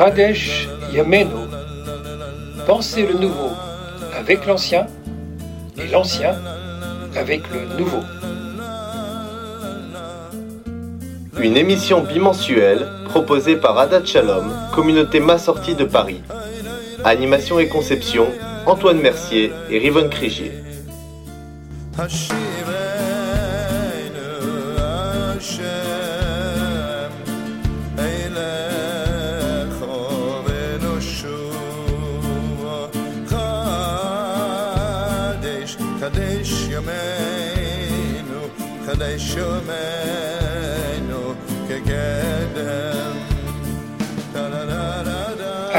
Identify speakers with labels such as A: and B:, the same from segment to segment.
A: Chadesh Yamenu, pensez le nouveau avec l'ancien et l'ancien avec le nouveau.
B: Une émission bimensuelle proposée par Adat Shalom, communauté massortie de Paris. Animation et conception, Antoine Mercier et Rivonne Crigier.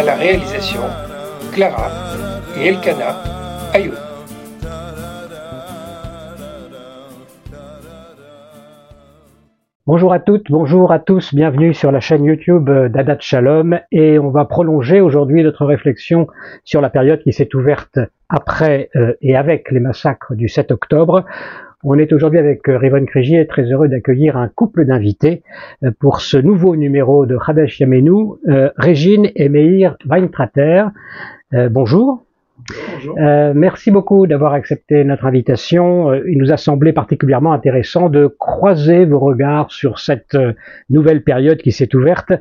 A: La réalisation, Clara et Elkana Ayoub.
C: Bonjour à toutes, bonjour à tous, bienvenue sur la chaîne YouTube d'Adat Shalom et on va prolonger aujourd'hui notre réflexion sur la période qui s'est ouverte après euh, et avec les massacres du 7 octobre. On est aujourd'hui avec euh, Rivon Krigier, très heureux d'accueillir un couple d'invités euh, pour ce nouveau numéro de Hadesh Yamenu, Régine et Meir Weintrater. bonjour. Euh, merci beaucoup d'avoir accepté notre invitation. Euh, il nous a semblé particulièrement intéressant de croiser vos regards sur cette euh, nouvelle période qui s'est ouverte.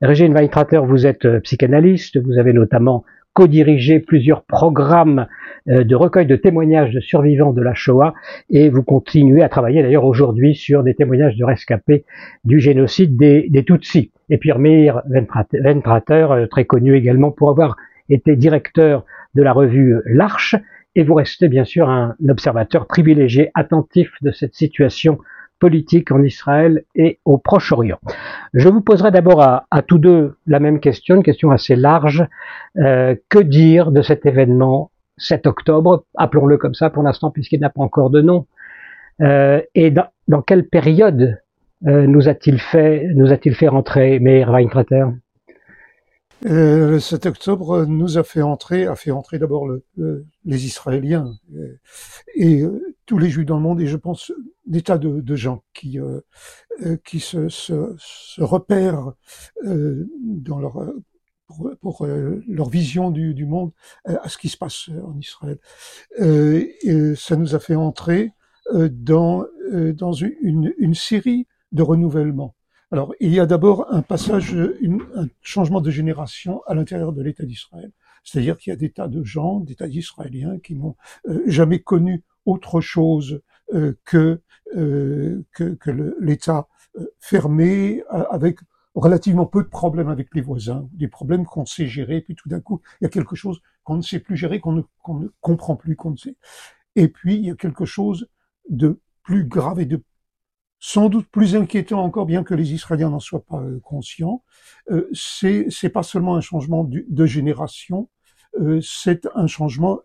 C: Régine Weintrater, vous êtes psychanalyste, vous avez notamment co-dirigé plusieurs programmes de recueil de témoignages de survivants de la Shoah et vous continuez à travailler d'ailleurs aujourd'hui sur des témoignages de rescapés du génocide des, Tutsis. Et puis Meir Weintrater, très connu également pour avoir été directeur de la revue L'Arche, et vous restez bien sûr un observateur privilégié, attentif de cette situation politique en Israël et au Proche-Orient. Je vous poserai d'abord à, tous deux la même question, une question assez large. Euh, que dire de cet événement 7 octobre, appelons-le comme ça pour l'instant puisqu'il n'a pas encore de nom, euh, et dans, quelle période euh, nous a-t-il fait, nous a-t-il fait rentrer Meir Weinkrater
D: euh, le 7 octobre nous a fait entrer, a fait entrer d'abord le, les Israéliens euh, et, euh, tous les Juifs dans le monde, et je pense des tas de, de gens qui euh, qui se, se, se repèrent dans leur pour, pour leur vision du, du, monde à ce qui se passe en Israël. et ça nous a fait entrer dans dans une, une série de renouvellements alors, il y a d'abord un passage, un changement de génération à l'intérieur de l'État d'Israël. C'est-à-dire qu'il y a des tas de gens, des tas d'Israéliens qui n'ont euh, jamais connu autre chose euh, que, euh, que, que l'État fermé, avec relativement peu de problèmes avec les voisins, des problèmes qu'on sait gérer, puis tout d'un coup, il y a quelque chose qu'on ne sait plus gérer, qu'on ne, ne comprend plus, qu'on ne sait. Et puis, il y a quelque chose de plus grave et de sans doute plus inquiétant encore, bien que les Israéliens n'en soient pas euh, conscients, euh, c'est c'est pas seulement un changement de génération, euh, c'est un changement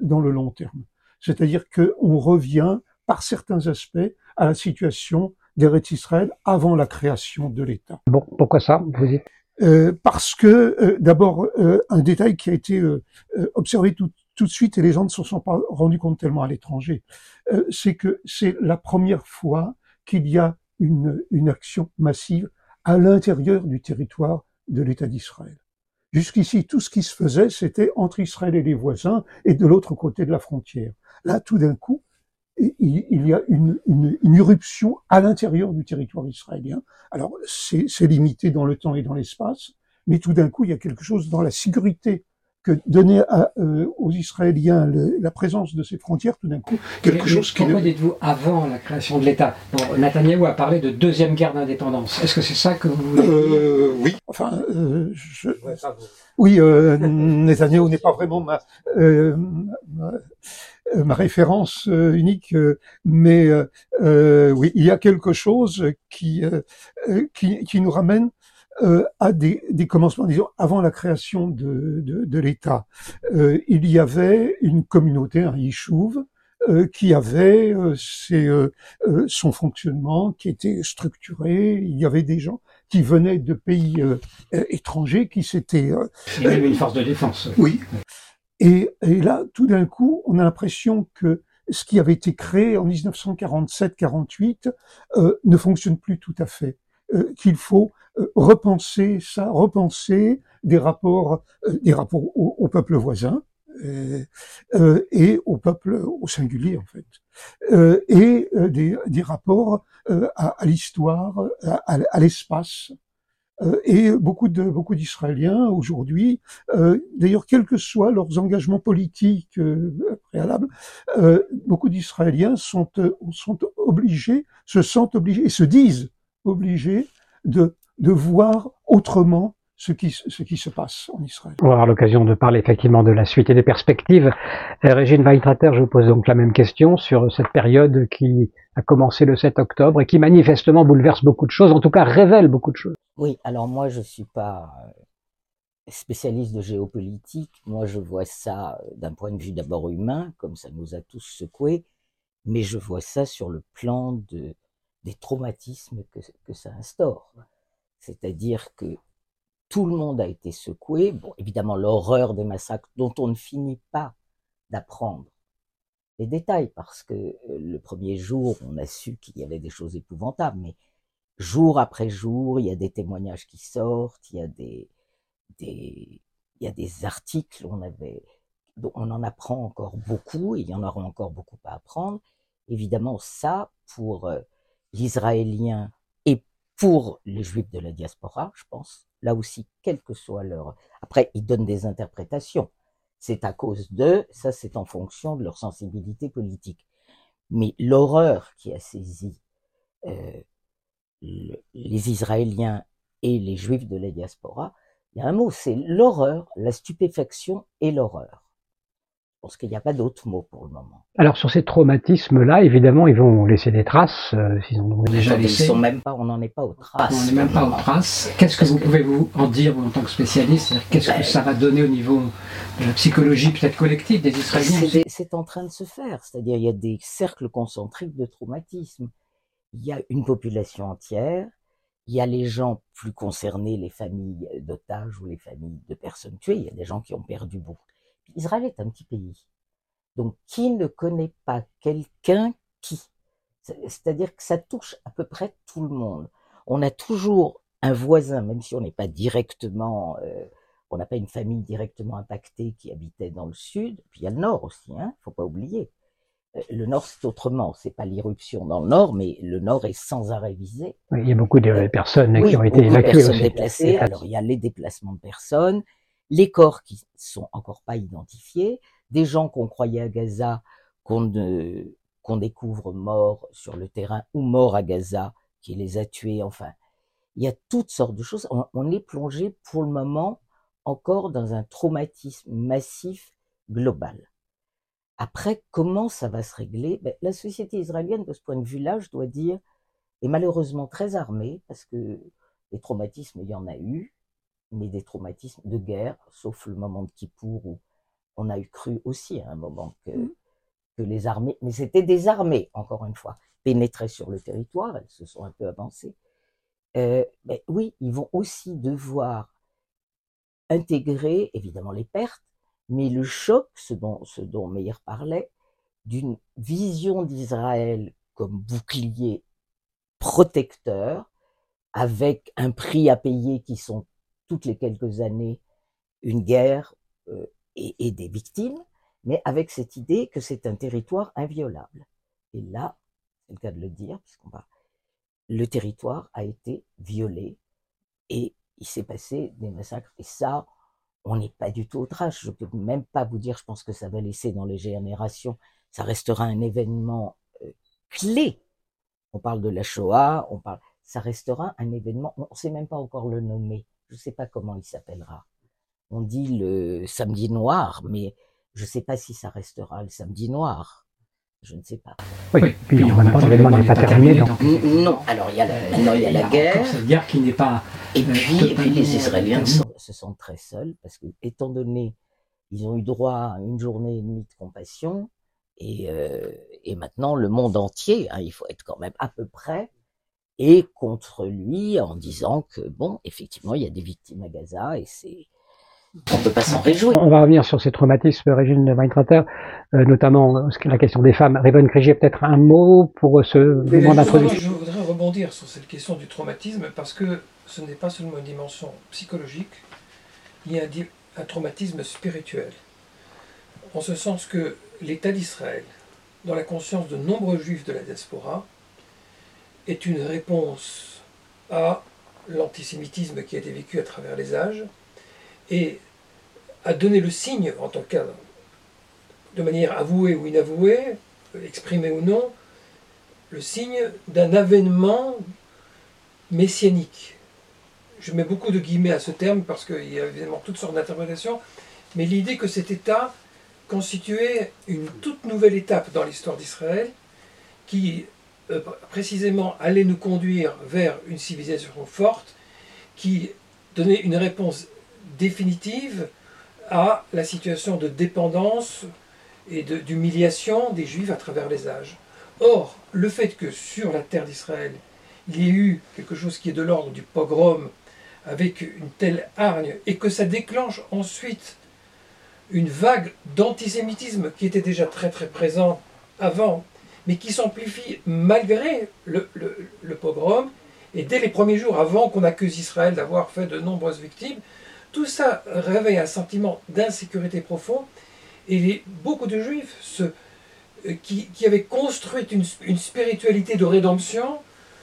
D: dans le long terme. C'est-à-dire qu'on revient par certains aspects à la situation d'Eretz Israël avant la création de l'État.
C: Bon, pourquoi ça vous dites?
D: Euh, Parce que d'abord un détail qui a été observé tout, tout de suite et les gens ne se sont pas rendus compte tellement à l'étranger, c'est que c'est la première fois qu'il y a une, une action massive à l'intérieur du territoire de l'État d'Israël. Jusqu'ici, tout ce qui se faisait, c'était entre Israël et les voisins et de l'autre côté de la frontière. Là, tout d'un coup, il y a une, une, une irruption à l'intérieur du territoire israélien. Alors, c'est limité dans le temps et dans l'espace, mais tout d'un coup, il y a quelque chose dans la sécurité que donner à, euh, aux Israéliens le, la présence de ces frontières, tout d'un coup, quelque chose
C: qui... Pourquoi dites-vous avant la création de l'État bon, Netanyahou a parlé de deuxième guerre d'indépendance. Est-ce que c'est ça que vous voulez
D: euh, Oui, enfin, euh, je... oui, euh, Netanyahou n'est pas vraiment ma, euh, ma, ma référence unique, mais oui, il y a quelque chose qui, qui, qui nous ramène euh, à des, des, commencements, disons, avant la création de, de, de l'État. Euh, il y avait une communauté, un yishuv, euh, qui avait euh, ses, euh, son fonctionnement, qui était structuré. Il y avait des gens qui venaient de pays étrangers, qui s'étaient...
C: il y avait une force de défense.
D: Oui. et, et là, tout d'un coup, on a l'impression que ce qui avait été créé en 1947-48 euh, ne fonctionne plus tout à fait. Euh, qu'il faut euh, repenser ça, repenser des rapports, euh, des rapports au, au peuple voisin et au peuple au singulier en fait, et des, des, rapports à, à l'histoire, à, l'espace, euh, et beaucoup de beaucoup d'Israéliens aujourd'hui, euh, d'ailleurs quels que soient leurs engagements politiques euh, préalables, beaucoup d'Israéliens sont sont obligés, se sentent obligés et se disent obligés de de voir autrement ce qui, ce qui se passe en Israël.
C: On va avoir l'occasion de parler effectivement de la suite et des perspectives. Euh, Régine Weintrater, je vous pose donc la même question sur cette période qui a commencé le 7 octobre et qui manifestement bouleverse beaucoup de choses, en tout cas révèle beaucoup de choses.
E: Oui, alors moi je suis pas euh, spécialiste de géopolitique, moi je vois ça euh, d'un point de vue d'abord humain, comme ça nous a tous secoués, mais je vois ça sur le plan de, des traumatismes que, que ça instaure. C'est-à-dire que tout le monde a été secoué. Bon, évidemment, l'horreur des massacres dont on ne finit pas d'apprendre les détails, parce que euh, le premier jour, on a su qu'il y avait des choses épouvantables, mais jour après jour, il y a des témoignages qui sortent, il y a des, il y a des articles, on avait, on en apprend encore beaucoup, et il y en aura encore beaucoup à apprendre. Évidemment, ça, pour euh, l'Israélien pour les Juifs de la diaspora, je pense, là aussi, quel que soit leur... Après, ils donnent des interprétations. C'est à cause d'eux, ça c'est en fonction de leur sensibilité politique. Mais l'horreur qui a saisi euh, les Israéliens et les Juifs de la diaspora, il y a un mot, c'est l'horreur, la stupéfaction et l'horreur pense qu'il n'y a pas d'autre mot pour le moment.
C: Alors sur ces traumatismes-là, évidemment, ils vont laisser des traces, euh, s'ils en ont déjà laissé.
E: Ils sont même pas, on n'en est pas aux traces.
C: On n'en est même pas aux traces. Qu'est-ce que vous pouvez vous en dire en tant que spécialiste? Qu'est-ce que ben, ça va donner au niveau de la psychologie peut-être collective des Israéliens
E: C'est en train de se faire, c'est-à-dire il y a des cercles concentriques de traumatisme. Il y a une population entière, il y a les gens plus concernés, les familles d'otages ou les familles de personnes tuées, il y a des gens qui ont perdu beaucoup Israël est un petit pays. Donc, qui ne connaît pas quelqu'un qui? C'est-à-dire que ça touche à peu près tout le monde. On a toujours un voisin, même si on n'est pas directement, euh, on n'a pas une famille directement impactée qui habitait dans le sud. Puis il y a le nord aussi, hein, faut pas oublier. Euh, le nord, c'est autrement. C'est pas l'irruption dans le nord, mais le nord est sans arrêt visé.
C: il y a beaucoup de euh, personnes qui ont été
E: évacuées
C: personnes
E: déplacées. Alors, il y a les déplacements de personnes les corps qui sont encore pas identifiés, des gens qu'on croyait à Gaza, qu'on qu'on découvre morts sur le terrain ou morts à Gaza, qui les a tués, enfin, il y a toutes sortes de choses. On, est plongé pour le moment encore dans un traumatisme massif global. Après, comment ça va se régler? Ben, La société israélienne, de ce point de vue-là, je dois dire, est malheureusement très armée, parce que les traumatismes, il y en a eu, mais des traumatismes de guerre, sauf le moment de Kippour où on a eu cru aussi à un moment que, mmh. que les armées, mais c'était des armées, encore une fois, pénétraient sur le territoire, elles se sont un peu avancées. Euh, mais oui, ils vont aussi devoir intégrer, évidemment, les pertes, mais le choc, ce dont, ce dont Meyer parlait, d'une vision d'Israël comme bouclier protecteur, avec un prix à payer qui sont toutes les quelques années une guerre euh, et, des victimes, mais avec cette idée que c'est un territoire inviolable. Et là, c'est le cas de le dire, puisqu'on va, le territoire a été violé et il s'est passé des massacres. Et ça, on n'est pas du tout au trash. Je peux même pas vous dire, je pense que ça va laisser dans les générations, ça restera un événement euh, clé. On parle de la Shoah, on parle, ça restera un événement, on ne sait même pas encore le nommer je ne sais pas comment il s'appellera. On dit le samedi noir, mais je ne sais pas si ça restera le samedi noir. Je ne sais pas.
C: Oui, puis en même temps, l'événement n'est pas terminé. Donc...
E: Non, alors il y a la, non, il y a la guerre.
C: Cette guerre qui n'est pas.
E: Et euh, puis, les Israéliens se sentent très seuls parce que, étant donné, ils ont eu droit à une journée et demie de compassion, et, euh, et maintenant le monde entier, hein, il faut être quand même à peu près et contre lui en disant que bon, effectivement, il y a des victimes à Gaza et c'est On peut pas s'en réjouir.
C: On va revenir sur ces traumatismes, Régine Weintrater, euh, notamment la question des femmes. Révon Crigier, peut-être un mot pour ce moment d'introduction.
A: Je voudrais rebondir sur cette question du traumatisme parce que ce n'est pas seulement une dimension psychologique, il y a un, un traumatisme spirituel. En ce sens que l'État d'Israël, dans la conscience de nombreux juifs de la diaspora, est une réponse à l'antisémitisme qui a été vécu à travers les âges et a donné le signe, en tant cas de manière avouée ou inavouée, exprimée ou non, le signe d'un avènement messianique. Je mets beaucoup de guillemets à ce terme parce qu'il y a évidemment toutes sortes d'interprétations, mais l'idée que cet État constituait une toute nouvelle étape dans l'histoire d'Israël qui euh, précisément allait nous conduire vers une civilisation forte qui donnait une réponse définitive à la situation de dépendance et d'humiliation des Juifs à travers les âges. Or, le fait que sur la terre d'Israël, il y ait eu quelque chose qui est de l'ordre du pogrom avec une telle hargne et que ça déclenche ensuite une vague d'antisémitisme qui était déjà très très présent avant, mais qui s'amplifie malgré le, pogrom, et dès les premiers jours avant qu'on accuse Israël d'avoir fait de nombreuses victimes, tout ça réveille un sentiment d'insécurité profond, et beaucoup de juifs euh, qui, avaient construit une, spiritualité de rédemption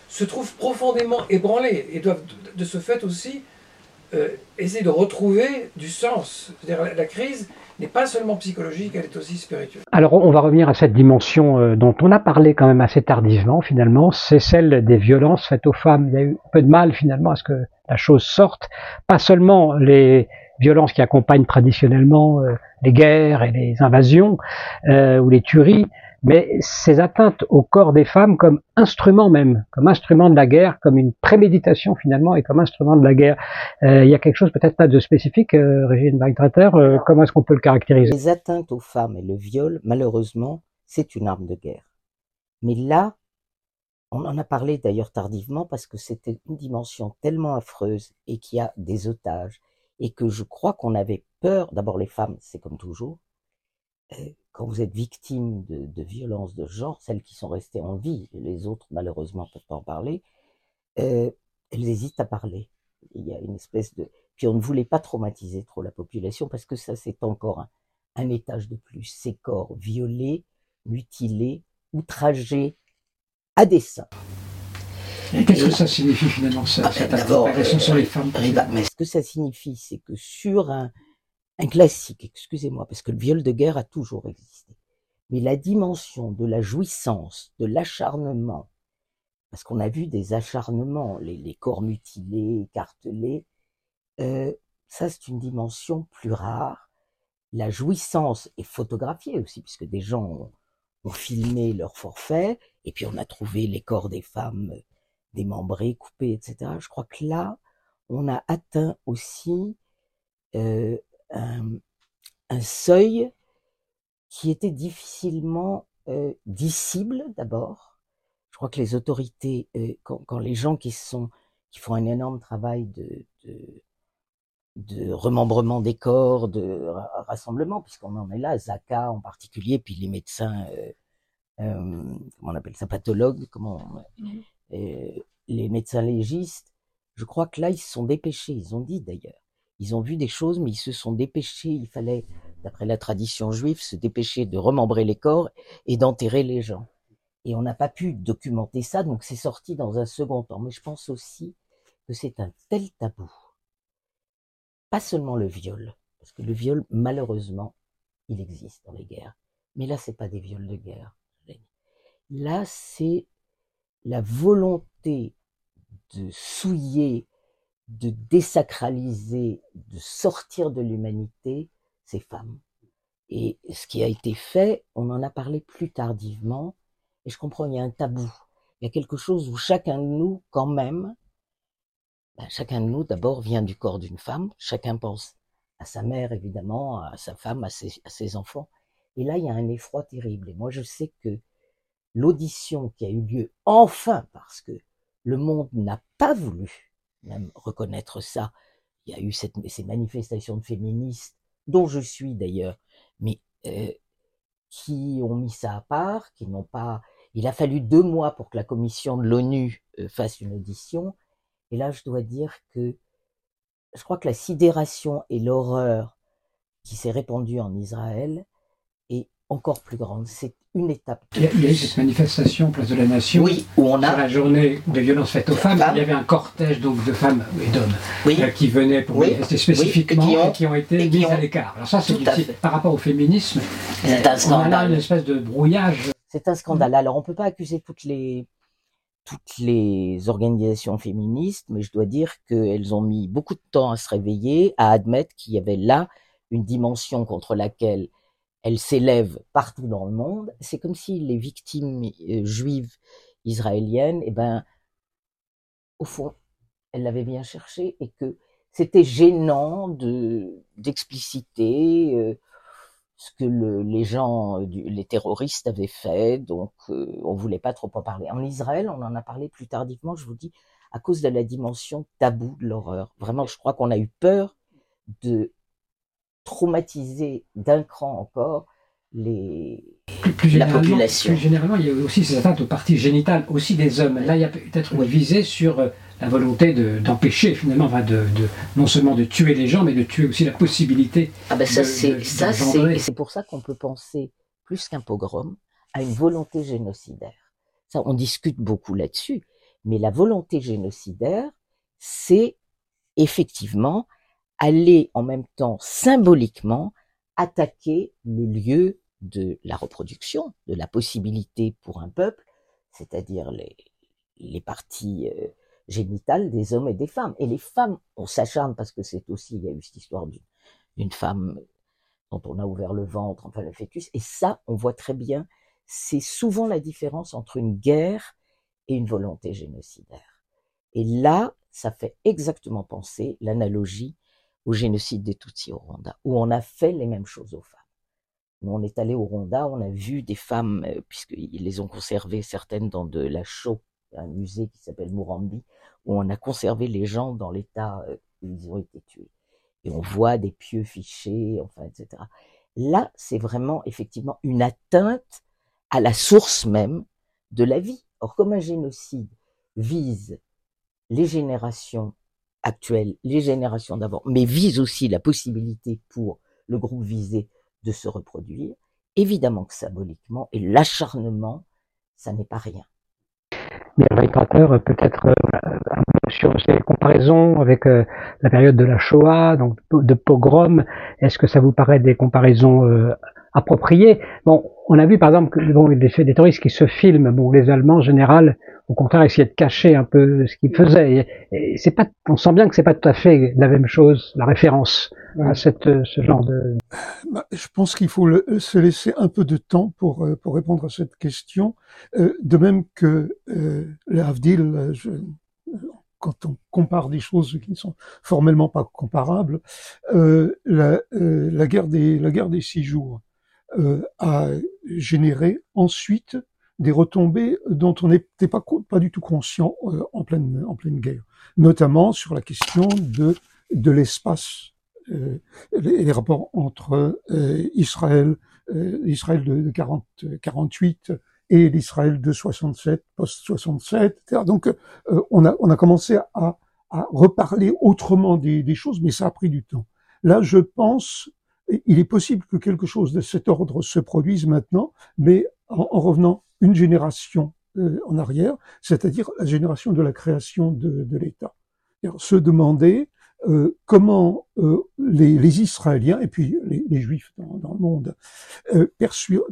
A: se trouvent profondément ébranlés et doivent de, ce fait aussi euh, essayer de retrouver du sens. C'est-à-dire la crise n'est pas seulement psychologique, elle est aussi spirituelle.
C: Alors on va revenir à cette dimension euh, dont on a parlé quand même assez tardivement finalement, c'est celle des violences faites aux femmes. Il y a eu peu de mal finalement à ce que la chose sorte, pas seulement les violences qui accompagnent traditionnellement euh, les guerres et les invasions euh, ou les tueries, mais ces atteintes au corps des femmes comme instrument même, comme instrument de la guerre, comme une préméditation finalement et comme instrument de la guerre. Euh, il y a quelque chose peut-être pas de spécifique, euh, Régine Weintrater, euh, comment est-ce qu'on peut le caractériser?
E: Les atteintes aux femmes et le viol, malheureusement, c'est une arme de guerre. Mais là, on en a parlé d'ailleurs tardivement parce que c'était une dimension tellement affreuse et qu'il y a des otages et que je crois qu'on avait peur, d'abord les femmes, c'est comme toujours, quand vous êtes victime de, de violences de genre, celles qui sont restées en vie, les autres malheureusement peuvent pas en parler, euh, elles hésitent à parler. Il y a une espèce de... Puis on ne voulait pas traumatiser trop la population parce que ça c'est encore un, un étage de plus. Ces corps violés, mutilés, outragés, à dessein.
C: Qu'est-ce que ça signifie finalement, ça, ah, cette agression sur les femmes?
E: Mais ce que ça signifie, c'est que sur un, un classique, excusez-moi, parce que le viol de guerre a toujours existé. Mais la dimension de la jouissance, de l'acharnement, parce qu'on a vu des acharnements, les, corps mutilés, écartelés, euh, ça c'est une dimension plus rare. La jouissance est photographiée aussi, puisque des gens ont, filmé leur forfait, et puis on a trouvé les corps des femmes démembrés, coupés, etc. Je crois que là, on a atteint aussi euh, un, seuil qui était difficilement euh, dissible d'abord. Je crois que les autorités, euh, quand, les gens qui sont qui font un énorme travail de, de, de remembrement des corps, de rassemblement, puisqu'on en est là, Zaka en particulier, puis les médecins, euh, euh comment on appelle ça, pathologues, comment, mmh. les médecins légistes, je crois que là, ils se sont dépêchés, ils ont dit d'ailleurs, ils ont vu des choses, mais ils se sont dépêchés. Il fallait, d'après la tradition juive, se dépêcher de remembrer les corps et d'enterrer les gens. Et on n'a pas pu documenter ça, donc c'est sorti dans un second temps. Mais je pense aussi que c'est un tel tabou. Pas seulement le viol, parce que le viol, malheureusement, il existe dans les guerres. Mais là, c'est pas des viols de guerre. Là, c'est la volonté de souiller de désacraliser, de sortir de l'humanité ces femmes. Et ce qui a été fait, on en a parlé plus tardivement, et je comprends, il y a un tabou. Il y a quelque chose où chacun de nous, quand même, ben, chacun de nous d'abord vient du corps d'une femme, chacun pense à sa mère évidemment, à sa femme, à ses, à ses enfants. Et là, il y a un effroi terrible. Et moi, je sais que l'audition qui a eu lieu enfin parce que le monde n'a pas voulu même reconnaître ça. il y a eu ces manifestations de féministes, dont je suis d'ailleurs, mais euh, qui ont mis ça à part, qui n'ont pas. Il a fallu deux mois pour que la commission de l'ONU euh, fasse une audition. Et là, je dois dire que je crois que la sidération et l'horreur qui s'est répandue en Israël encore plus grande. C'est une étape.
C: Il y, a, eu cette manifestation Place de la Nation.
E: Oui, où on a.
C: Sur la journée de violences faites aux femmes, il y avait un cortège donc de femmes et d'hommes euh, qui venaient pour manifester spécifiquement et qui ont, été mis à l'écart. Alors ça, c'est par rapport au féminisme.
E: C'est un scandale.
C: On a une espèce de brouillage.
E: C'est un scandale. Alors on peut pas accuser toutes les toutes les organisations féministes, mais je dois dire qu'elles ont mis beaucoup de temps à se réveiller, à admettre qu'il y avait là une dimension contre laquelle elles s'élèvent partout dans le monde. C'est comme si les victimes euh, juives israéliennes, eh ben, au fond, elles l'avaient bien cherché et que c'était gênant de d'expliciter euh, ce que le, les gens, euh, les terroristes avaient fait, donc euh, on voulait pas trop en parler. En Israël, on en a parlé plus tardivement, je vous dis, à cause de la dimension tabou de l'horreur. Vraiment, je crois qu'on a eu peur de traumatiser d'un cran encore les,
C: plus,
E: la population.
C: Plus généralement, il y a aussi ces atteintes aux parties génitales, aussi des hommes. Là, il y a peut-être une visée sur euh, la volonté d'empêcher finalement, de, non seulement de tuer les gens, mais de tuer aussi la possibilité.
E: Ah ben ça, c'est ça, c'est c'est pour ça qu'on peut penser plus qu'un pogrom à une volonté génocidaire. Ça, on discute beaucoup là-dessus, mais la volonté génocidaire, c'est effectivement aller en même temps symboliquement attaquer le lieu de la reproduction, de la possibilité pour un peuple, c'est-à-dire les, les parties euh, génitales des hommes et des femmes. Et les femmes, on s'acharne parce que c'est aussi, il y a eu cette histoire d'une femme dont on a ouvert le ventre, enfin le fœtus, et ça, on voit très bien, c'est souvent la différence entre une guerre et une volonté génocidaire. Et là, ça fait exactement penser l'analogie au génocide des Tutsis au Rwanda, où on a fait les mêmes choses aux femmes. On est allé au Rwanda, on a vu des femmes, euh, puisqu'ils les ont conservées certaines dans de la chaux, un musée qui s'appelle Murambi, où on a conservé les gens dans l'état euh, où ils ont été tués. Et on voit des pieux fichés, enfin, etc. Là, c'est vraiment effectivement une atteinte à la source même de la vie. Or, comme un génocide vise les générations actuelles, les générations d'avant, mais vise aussi la possibilité pour le groupe visé de se reproduire, évidemment que symboliquement, et l'acharnement, ça n'est pas rien.
C: Mais peut-être sur ces comparaisons avec euh, la période de la Shoah, donc de pogrom, est-ce que ça vous paraît des comparaisons euh, appropriées Bon, on a vu par exemple que bon, des, des terroristes qui se filment, bon, les Allemands en général au contraire essayer de cacher un peu ce qu'il faisait. Et, c'est pas, on sent bien que c'est pas tout à fait la même chose, la référence à cette, ce genre de.
D: Bah, je pense qu'il faut le, se laisser un peu de temps pour euh, pour répondre à cette question. Euh, de même que euh, le Havdil, euh, quand on compare des choses qui ne sont formellement pas comparables, euh, la, la, guerre des la guerre des six jours a généré ensuite des retombées dont on n'était pas, pas du tout conscient euh, en, pleine, en pleine guerre, notamment sur la question de, de l'espace, euh, les, rapports entre euh, Israël, euh, l'Israël de, de 40, 48 et l'Israël de 67, post-67, etc. Donc euh, on, a, on a commencé à, à reparler autrement des, des choses, mais ça a pris du temps. Là, je pense, il est possible que quelque chose de cet ordre se produise maintenant, mais en, en revenant une génération euh, en arrière, c'est-à-dire la génération de la création de, l'État. Se demander euh, comment euh, les, Israéliens et puis les, Juifs dans, le monde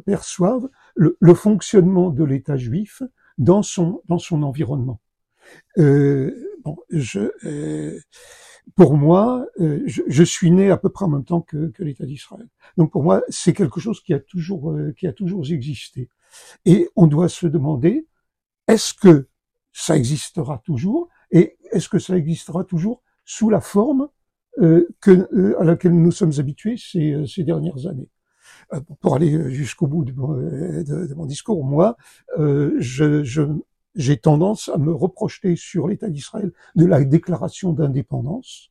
D: perçoivent le, fonctionnement de l'État juif dans son environnement. Bon, je, pour moi, je, je, suis né à peu près en même temps que, que l'État d'Israël. Donc pour moi, c'est quelque chose qui a toujours qui a toujours existé. Et on doit se demander, est-ce que ça existera toujours et est-ce que ça existera toujours sous la forme euh, que, euh, à laquelle nous sommes habitués ces, euh, ces dernières années? Euh, Pour aller jusqu'au bout de mon, de, de mon, discours, moi, je, je, j'ai tendance à me reprocher sur l'État d'Israël de la déclaration d'indépendance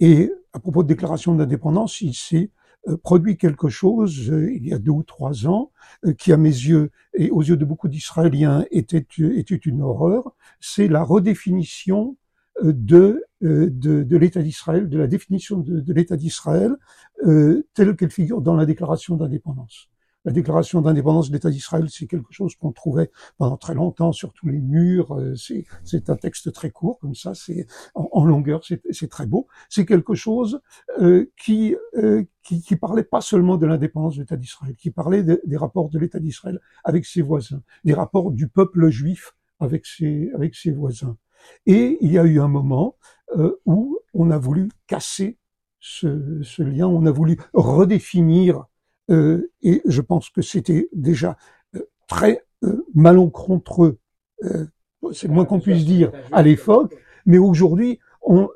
D: Et à propos de déclaration d'indépendance, il s'est euh, produit quelque chose euh, il y a deux ou trois ans euh, qui, à mes yeux et aux yeux de beaucoup d'Israéliens, était, était une horreur. C'est la redéfinition de, de, l'État d'Israël, de la définition de, l'État d'Israël telle qu'elle figure dans la déclaration d'indépendance. La déclaration d'indépendance de l'État d'Israël, c'est quelque chose qu'on trouvait pendant très longtemps sur tous les murs. Euh, c'est un texte très court, comme ça, c'est en, longueur, c'est très beau. C'est quelque chose euh, qui, euh, qui, qui parlait pas seulement de l'indépendance de l'État d'Israël, qui parlait des rapports de l'État d'Israël avec ses voisins, des rapports du peuple juif avec ses, avec ses voisins. Et il y a eu un moment euh, où on a voulu casser ce, ce, lien, on a voulu redéfinir euh, et je pense que c'était déjà euh, très euh, malencontreux, c'est le moins qu'on puisse dire, à l'époque, mais aujourd'hui, on,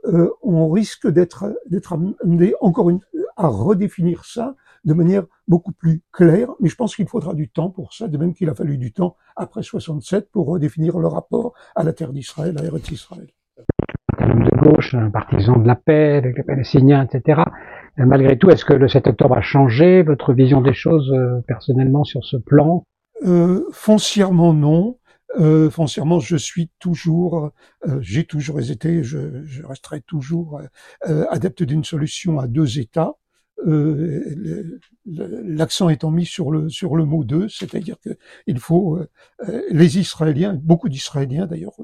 D: on, risque d'être d'être amené encore une, à redéfinir ça de manière beaucoup plus claire, mais je pense qu'il faudra du temps pour ça, de même qu'il a fallu du temps après 67 pour redéfinir le rapport à la terre d'Israël, à Eretz Israël.
C: De gauche, un partisan de la paix avec les Palestiniens, etc. Malgré tout, est-ce que le 7 octobre a changé votre vision des choses euh, personnellement sur ce plan?
D: Euh, Foncièrement non. Euh, foncièrement, je suis toujours, j'ai toujours été, je, je resterai toujours euh, adepte d'une solution à deux États. L'accent étant mis sur le sur le mot deux, c'est-à-dire que il faut les Israéliens, beaucoup d'Israéliens d'ailleurs,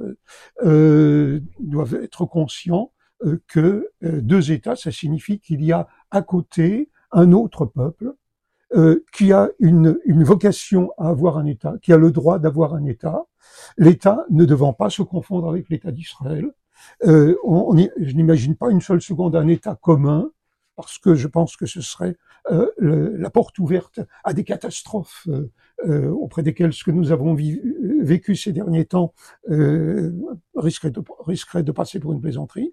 D: doivent être conscients que deux États, ça signifie qu'il y a à côté un autre peuple qui a une, une vocation à avoir un État, qui a le droit d'avoir un État, l'État ne devant pas se confondre avec l'État d'Israël. Euh, on, je n'imagine pas une seule seconde un État commun parce que je pense que ce serait euh, le, la porte ouverte à des catastrophes euh, euh auprès desquelles ce que nous avons vécu ces derniers temps euh, risquerait, de, risquerait de passer pour une plaisanterie.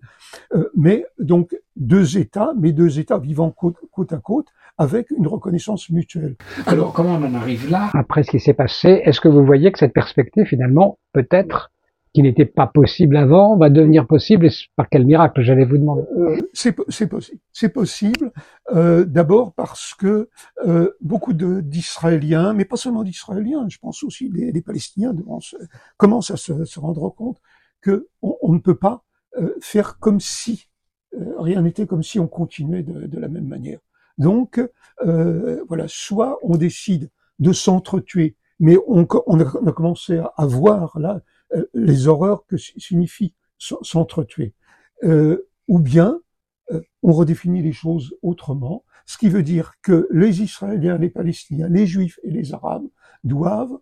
D: Euh, mais donc deux États, mais deux États vivant côte, côte à côte avec une reconnaissance mutuelle.
C: Alors comment on en arrive là? Après ce qui s'est passé, est-ce que vous voyez que cette perspective finalement peut-être qui n'était pas possible avant va devenir possible et par quel miracle j'allais vous demander
D: euh, C'est possible. C'est possible. Euh, D'abord parce que euh, beaucoup d'Israéliens, mais pas seulement d'Israéliens, je pense aussi des, Palestiniens commencent à se, rendre compte que on, ne peut pas euh, faire comme si euh, rien n'était, comme si on continuait de, la même manière. Donc voilà, soit on décide de s'entretuer, mais on, a, commencé à voir là les horreurs que signifie s'entretuer. Euh, ou bien euh, on redéfinit les choses autrement, ce qui veut dire que les Israéliens, les Palestiniens, les Juifs et les Arabes doivent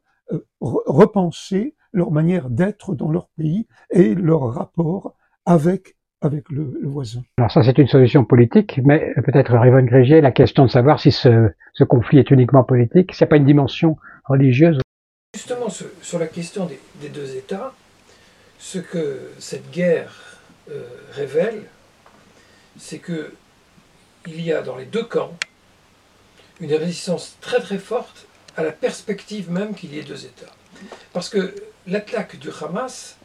D: repenser leur manière d'être dans leur pays et leur rapport avec avec le, le voisin.
C: Alors ça, c'est une solution politique, mais peut-être Rivon Grégier, la question de savoir si ce, ce conflit est uniquement politique, s'il n'y a pas une dimension religieuse
A: Justement, sur la question des, deux États, ce que cette guerre euh, révèle, c'est que il y a dans les deux camps une résistance très très forte à la perspective même qu'il y ait deux États. Parce que l'attaque du Hamas,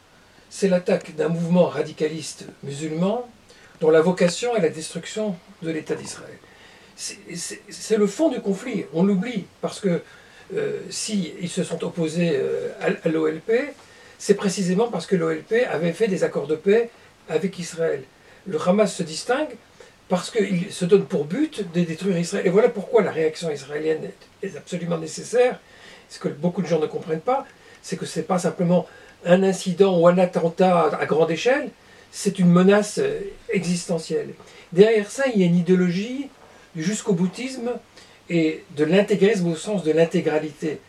A: c'est l'attaque d'un mouvement radicaliste musulman dont la vocation est la destruction de l'État d'Israël. C'est le fond du conflit, on l'oublie, parce que euh, s'ils se sont opposés euh, à, l'OLP, c'est précisément parce que l'OLP avait fait des accords de paix avec Israël. Le Hamas se distingue parce qu'il se donne pour but de détruire Israël. Et voilà pourquoi la réaction israélienne est absolument nécessaire. Ce que beaucoup de gens ne comprennent pas, c'est que ce n'est pas simplement un incident ou un attentat à grande échelle, c'est une menace euh, existentielle. Derrière ça, il y a une idéologie du jusqu'au boutisme et de l'intégrisme au sens de l'intégralité.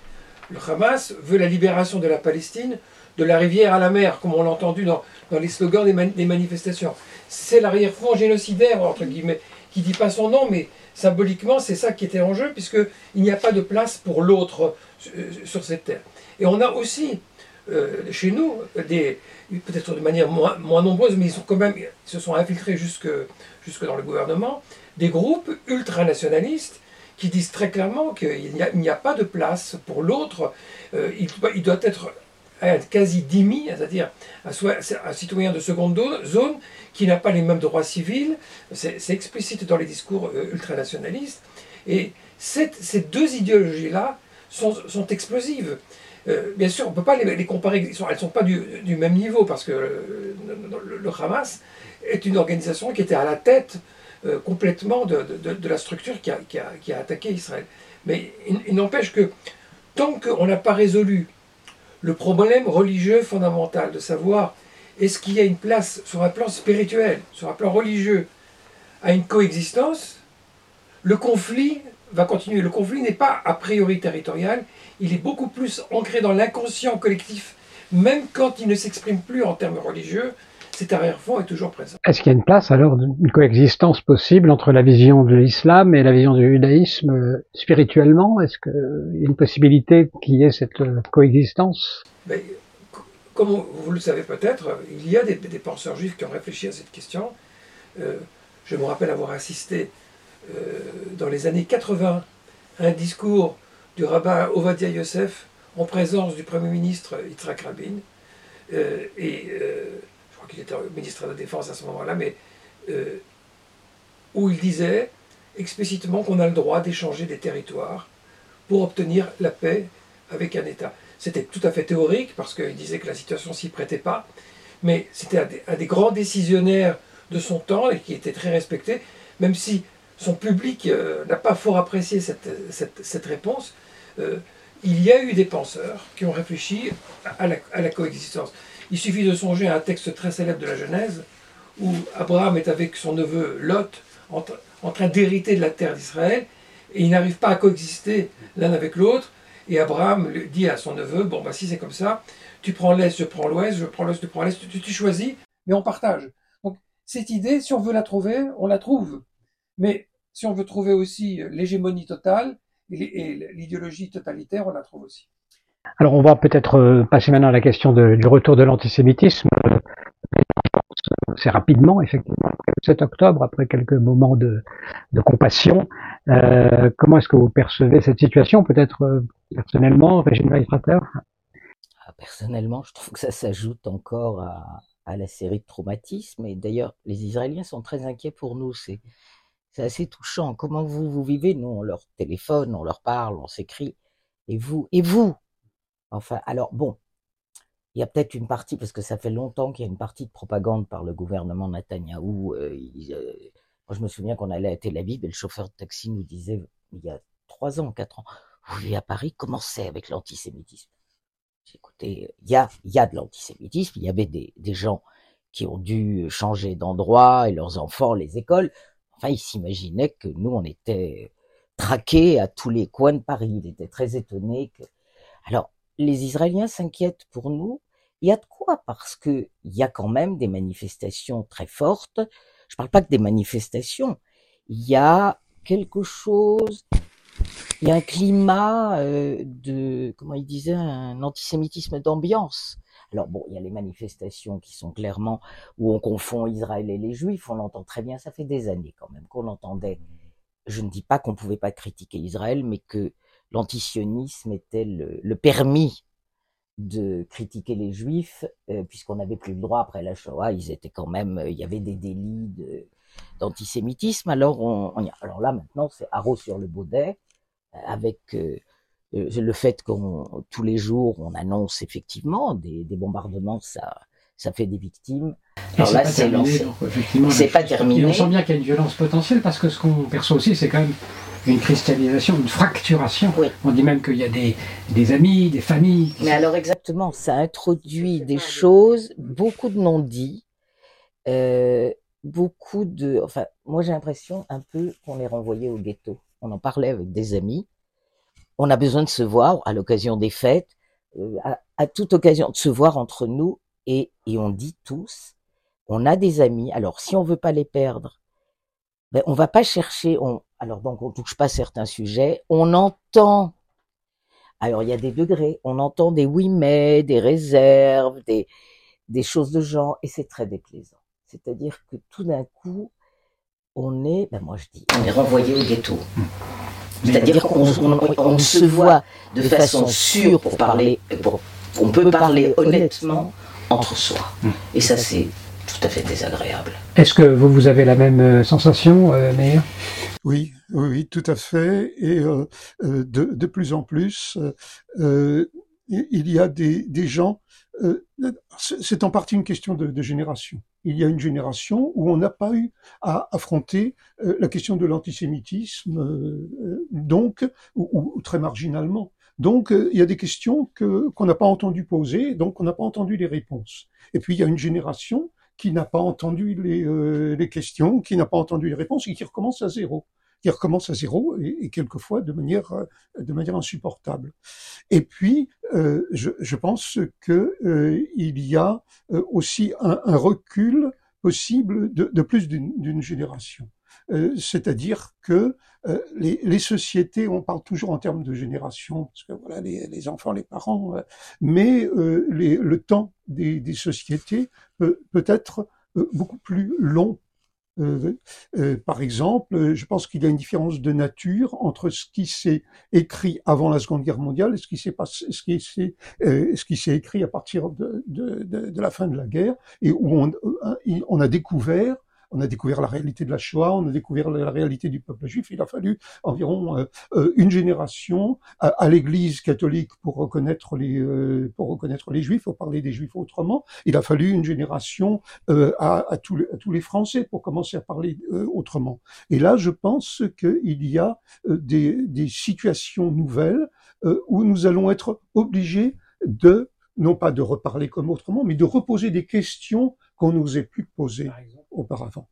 A: Le Hamas veut la libération de la Palestine de la rivière à la mer, comme on l'a entendu dans, dans, les slogans des, manifestations. C'est l'arrière-fond génocidaire, entre guillemets, qui dit pas son nom, mais symboliquement, c'est ça qui était en jeu, puisqu'il n'y a pas de place pour l'autre euh, sur cette terre. Et on a aussi, euh, chez nous, peut-être de manière moins, moins, nombreuse, mais ils, sont quand même, se sont infiltrés jusque, jusque dans le gouvernement, des groupes ultranationalistes qui disent très clairement qu'il n'y a, pas de place pour l'autre. Euh, il, doit être quasi dhimmi, c'est-à-dire un citoyen de seconde zone qui n'a pas les mêmes droits civils. C'est explicite dans les discours euh, ultranationalistes. Et ces deux idéologies-là sont, explosives. Euh, bien sûr, on ne peut pas les, comparer, elles ne sont pas du, même niveau, parce que le, Hamas est une organisation qui était à la tête euh, complètement de, la structure qui a, attaqué Israël. Mais il n'empêche que tant qu'on n'a pas résolu le problème religieux fondamental de savoir est-ce qu'il y a une place sur un plan spirituel, sur un plan religieux, à une coexistence, le conflit va continuer. Le conflit n'est pas a priori territorial, il est beaucoup plus ancré dans l'inconscient collectif, même quand il ne s'exprime plus en termes religieux, cet arrière-fond est toujours présent.
C: Est-ce qu'il y a une place alors d'une coexistence possible entre la vision de l'islam et la vision du judaïsme euh, spirituellement? Est-ce qu'il y a une possibilité qu'il y ait cette euh, coexistence?
A: Comme vous le savez peut-être, il y a des, penseurs juifs qui ont réfléchi à cette question. Euh, je me rappelle avoir assisté dans les années 80 à un discours du rabbin Ovadia Yosef en présence du Premier ministre Yitzhak Rabin. et qu'il était ministre de la Défense à ce moment-là, mais euh, où il disait explicitement qu'on a le droit d'échanger des territoires pour obtenir la paix avec un État. C'était tout à fait théorique, parce qu'il disait que la situation s'y prêtait pas, mais c'était un, des grands décisionnaires de son temps et qui était très respecté, même si son public euh, n'a pas fort apprécié cette, réponse. Euh, il y a eu des penseurs qui ont réfléchi à la coexistence. Il suffit de songer à un texte très célèbre de la Genèse, où Abraham est avec son neveu Lot en, train d'hériter de la terre d'Israël, et ils n'arrivent pas à coexister l'un avec l'autre, et Abraham dit à son neveu, bon, bah, si c'est comme ça, tu prends l'Est, je prends l'Ouest, je prends l'Ouest, tu prends l'Est, tu, tu choisis, mais on partage. Donc cette idée, si on veut la trouver, on la trouve. Mais si on veut trouver aussi l'hégémonie totale et l'idéologie totalitaire, on la trouve aussi.
C: Alors on va peut-être euh, passer maintenant à la question du retour de l'antisémitisme. C'est rapidement, effectivement, le 7 octobre, après quelques moments de, compassion. Euh, comment est-ce que vous percevez cette situation Peut-être euh, personnellement, Régine Weitrater
E: ah, Personnellement, je trouve que ça s'ajoute encore à, à, la série de traumatismes. Et d'ailleurs, les Israéliens sont très inquiets pour nous. C'est assez touchant. Comment vous, vous vivez? Nous, on leur téléphone, on leur parle, on s'écrit. Et vous, et vous, Enfin, alors bon, il y a peut-être une partie, parce que ça fait longtemps qu'il y a une partie de propagande par le gouvernement Netanyahou. Euh, euh, moi, je me souviens qu'on allait à Tel Aviv et le chauffeur de taxi nous disait, il y a trois ans, quatre ans, vous vivez à Paris, comment c'est avec l'antisémitisme? Écoutez, il y a, il y a de l'antisémitisme, il y avait des, gens qui ont dû changer d'endroit et leurs enfants, les écoles. Enfin, ils s'imaginaient que nous, on était traqués à tous les coins de Paris. Il était très étonné que... Alors, les Israéliens s'inquiètent pour nous. Il y a de quoi parce que il y a quand même des manifestations très fortes. Je parle pas que des manifestations. Il y a quelque chose, il y a un climat euh, de, comment il disait, un antisémitisme d'ambiance. Alors bon, il y a les manifestations qui sont clairement où on confond Israël et les Juifs. On l'entend très bien. Ça fait des années quand même qu'on entendait. Je ne dis pas qu'on pouvait pas critiquer Israël, mais que l'antisionisme était le, permis de critiquer les juifs, euh, puisqu'on n'avait plus le droit après la Shoah, ils étaient quand même, euh, il y avait des délits d'antisémitisme. Alors, on, alors là, maintenant, c'est haro sur le baudet, euh, avec le fait qu'on tous les jours, on annonce effectivement des, bombardements, ça, ça fait des victimes.
C: Alors là, c'est C'est pas terminé. on sent bien qu'il y a une violence potentielle parce que ce qu'on perçoit aussi, c'est quand même une cristallisation, une fracturation. On dit même qu'il y a des, des, amis, des familles.
E: Mais alors exactement, ça introduit des choses, beaucoup de non-dits, euh, beaucoup de... Enfin, moi j'ai l'impression un peu qu'on est renvoyé au ghetto. On en parlait avec des amis. On a besoin de se voir à l'occasion des fêtes, euh, à, à, toute occasion de se voir entre nous et, et on dit tous, on a des amis. Alors si on veut pas les perdre, ben, on va pas chercher, on, alors donc on touche pas certains sujets, on entend, alors il y a des degrés, on entend des oui mais, des réserves, des, des choses de genre, et c'est très déplaisant. C'est-à-dire que tout d'un coup, on est, ben moi je dis, on est renvoyé au ghetto. C'est-à-dire qu'on on, se voit de façon sûre pour parler, pour On peut parler honnêtement entre soi. Et ça, c'est tout à fait désagréable.
C: Est-ce que vous, vous avez la même euh, sensation, euh, Meir?
D: Oui, oui, oui, tout à fait. Et euh, euh, de, de, plus en plus, euh, il y a des, des gens. Euh, c'est en partie une question de, de, génération. Il y a une génération où on n'a pas eu à affronter la question de l'antisémitisme, donc ou, ou, très marginalement. Donc, il y a des questions que qu'on n'a pas entendu poser, donc on n'a pas entendu les réponses. Et puis il y a une génération qui n'a pas entendu les, euh, les questions, qui n'a pas entendu les réponses et qui recommence à zéro qui recommence à zéro et, et quelquefois de manière euh, de manière insupportable. Et puis, euh, je, je, pense que euh, il y a euh, aussi un, un, recul possible de, de plus d'une génération. Euh, c'est-à-dire que euh, les, les, sociétés, on parle toujours en termes de génération, parce que voilà, les, les enfants, les parents, euh, mais les, le temps des, des sociétés peut, peut être beaucoup plus long. Euh, euh, par exemple, je pense qu'il y a une différence de nature entre ce qui s'est écrit avant la Seconde Guerre mondiale et ce qui s'est ce qui s'est, euh, ce qui s'est écrit à partir de, de, de, de, la fin de la guerre et où on, on a découvert on a découvert la réalité de la Shoah, on a découvert la réalité du peuple juif. Il a fallu environ euh, euh une génération à, l'Église catholique pour reconnaître les euh, pour reconnaître les Juifs, pour parler des Juifs autrement. Il a fallu une génération à, à, les, à, tous les, Français pour commencer à parler autrement. Et là, je pense qu'il y a des, des, situations nouvelles où nous allons être obligés de non pas de reparler comme autrement, mais de reposer des questions qu'on n'osait plus poser auparavant.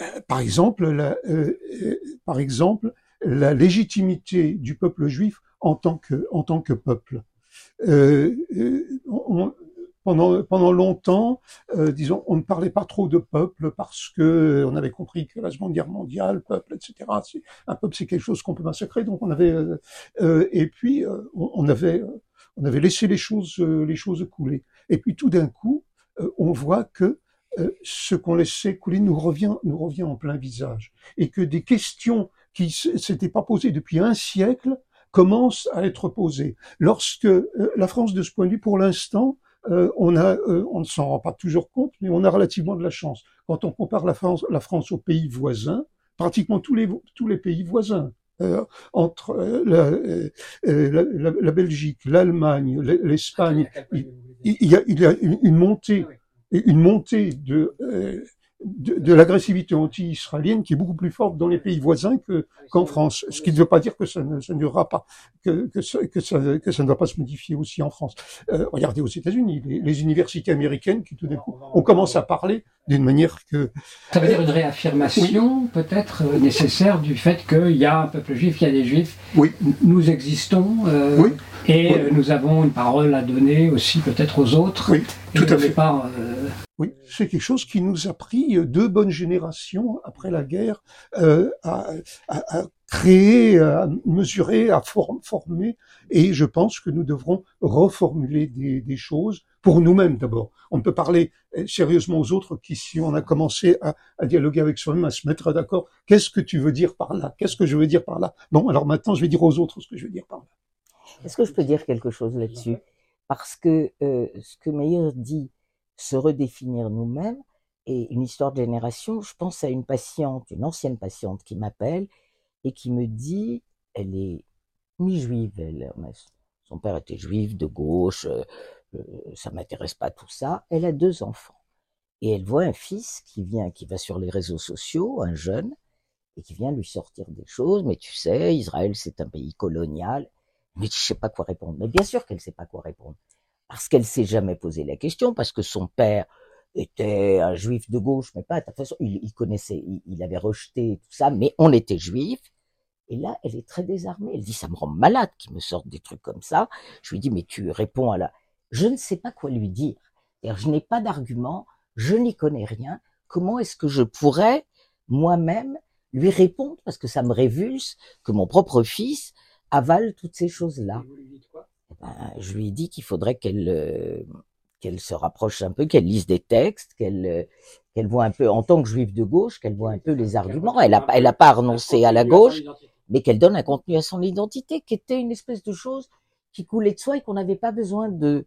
D: Euh, par exemple, la, euh, euh, par exemple, la légitimité du peuple juif en tant que, en tant que peuple. Pendant, pendant longtemps, disons, on ne parlait pas trop de peuple parce que on avait compris que la Seconde Guerre mondiale, peuple, etc. Un peuple, c'est quelque chose qu'on peut massacrer. Donc on avait, et puis on, on, avait, on avait laissé les choses, les choses couler. Et puis tout d'un coup, on voit que euh, ce qu'on laissait couler nous revient, nous revient en plein visage. Et que des questions qui s'étaient pas posées depuis un siècle commencent à être posées. Lorsque euh, la France, de ce point de vue, pour l'instant, euh, on a, euh, on ne s'en rend pas toujours compte, mais on a relativement de la chance. Quand on compare la France, la France aux pays voisins, pratiquement tous les, tous les pays voisins, euh, entre la, la, la, la, Belgique, l'Allemagne, l'Espagne, il, il, y a, il y a une, une montée une montée de, euh, de, de l'agressivité anti-israélienne qui est beaucoup plus forte dans les pays voisins que, qu'en France. Ce qui ne veut pas dire que ça ne, ça ne aura pas, que, que, ça, que, ça, que ça ne va pas se modifier aussi en France. Euh, regardez aux États-Unis, les, les, universités américaines qui tout d'un coup, on commence à parler d'une manière que...
C: Ça veut dire une réaffirmation oui. peut-être euh, nécessaire du fait qu'il y a un peuple juif, il y a des juifs,
D: oui.
C: nous existons euh,
D: oui.
C: et oui. nous avons une parole à donner aussi peut-être aux autres.
D: Oui, tout à fait.
C: Pas, euh...
D: Oui, c'est quelque chose qui nous a pris deux bonnes générations après la guerre euh, à, à, à, créer, à mesurer, à form, former, et je pense que nous devrons reformuler des, des choses pour nous-mêmes d'abord. On peut parler sérieusement aux autres qui, si on a commencé à, à dialoguer avec soi-même, à se mettre d'accord, qu'est-ce que tu veux dire par là? Qu'est-ce que je veux dire par là? Bon, alors maintenant, je vais dire aux autres ce que je veux dire par là.
E: Est-ce que je peux dire quelque chose là-dessus? Parce que euh, ce que Meir dit, se redéfinir nous-mêmes, et une histoire de génération, je pense à une patiente, une ancienne patiente qui m'appelle et qui me dit, elle est mi-juive, elle, son père était juif de gauche, euh, ça m'intéresse pas tout ça. Elle a deux enfants et elle voit un fils qui vient, qui va sur les réseaux sociaux, un jeune, et qui vient lui sortir des choses. Mais tu sais, Israël c'est un pays colonial. Mais je sais pas quoi répondre. Mais bien sûr qu'elle sait pas quoi répondre parce qu'elle s'est jamais posé la question, parce que son père était un juif de gauche, mais pas de toute façon, il, connaissait, il, avait rejeté tout ça, mais on était juif. Et là, elle est très désarmée. Elle dit, ça me rend malade qu'ils me sortent des trucs comme ça. Je lui dis, mais tu réponds à la, je ne sais pas quoi lui dire. Je n'ai pas d'argument, je n'y connais rien. Comment est-ce que je pourrais moi-même lui répondre? Parce que ça me révulse que mon propre fils avale toutes ces choses-là. Je lui ai dit qu'il faudrait qu'elle euh, qu'elle se rapproche un peu, qu'elle lise des textes, qu'elle euh, qu'elle voit un peu en tant que juive de gauche, qu'elle voit un peu les arguments. Elle a elle a pas renoncé à la gauche, mais qu'elle donne un contenu à son identité, qui était une espèce de chose qui coulait de soi et qu'on n'avait pas besoin de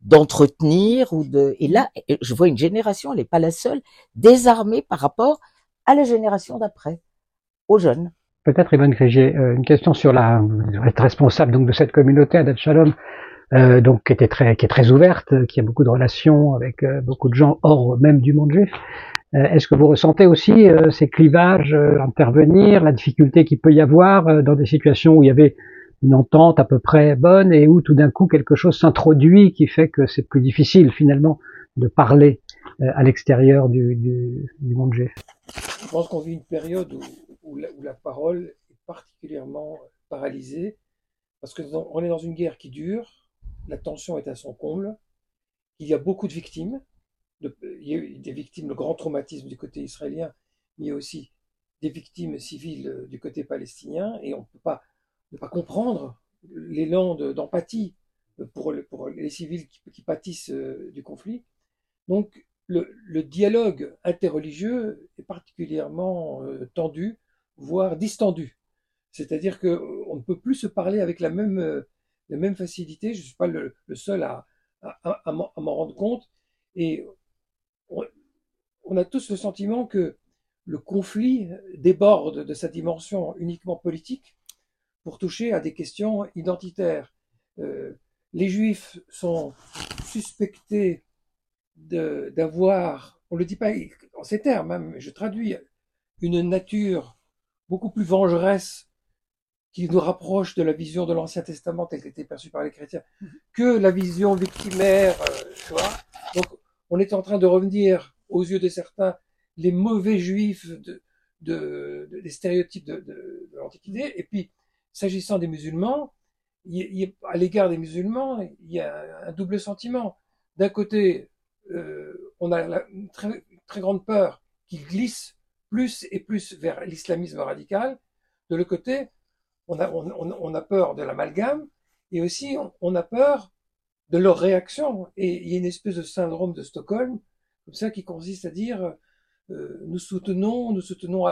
E: d'entretenir ou de. Et là, je vois une génération, elle n'est pas la seule, désarmée par rapport à la génération d'après, aux jeunes.
C: Peut-être Yvonne Grégier, euh, une question sur la vous êtes responsable donc de cette communauté à Shalom, euh, donc qui était très qui est très ouverte, qui a beaucoup de relations avec euh, beaucoup de gens hors même du monde juif. Euh, est-ce que vous ressentez aussi euh, ces clivages intervenir, la difficulté qu'il peut y avoir dans des situations où il y avait une entente à peu près bonne et où tout d'un coup quelque chose s'introduit qui fait que c'est plus difficile finalement de parler à l'extérieur du, du, du, monde juif?
A: Je pense qu'on vit une période où, où, la, parole est particulièrement paralysée parce qu'on est dans une guerre qui dure, la tension est à son comble, il y a beaucoup de victimes, il y a eu des victimes, le grand traumatisme du côté israélien, mais il y a aussi des victimes civiles du côté palestinien, et on ne peut pas ne pas comprendre l'élan d'empathie pour, les civils qui, pâtissent euh, du conflit. Donc le, le, dialogue interreligieux est particulièrement euh, tendu, voire distendu. C'est-à-dire qu'on ne peut plus se parler avec la même, euh, la même facilité. Je ne suis pas le, seul à, m'en rendre compte. Et on, on, a tous le sentiment que le conflit déborde de sa dimension uniquement politique pour toucher à des questions identitaires. Euh, les juifs sont suspectés d'avoir, on ne le dit pas en ces termes, hein, mais je traduis, une nature beaucoup plus vengeresse qui nous rapproche de la vision de l'Ancien Testament telle qu'elle était perçue par les chrétiens, que la vision victimaire. Euh, Donc, on est en train de revenir aux yeux de certains les mauvais juifs de, de, de des stéréotypes de, de l'Antiquité. Et puis, s'agissant des musulmans, à l'égard des musulmans, il y a un double sentiment. D'un côté, euh, on a la, une très, très grande peur qu'ils glissent plus et plus vers l'islamisme radical. De l'autre côté, on a, peur de l'amalgame et aussi on, a peur de leur réaction. Et il y a une espèce de syndrome de Stockholm, comme ça, qui consiste à dire euh, nous soutenons, nous soutenons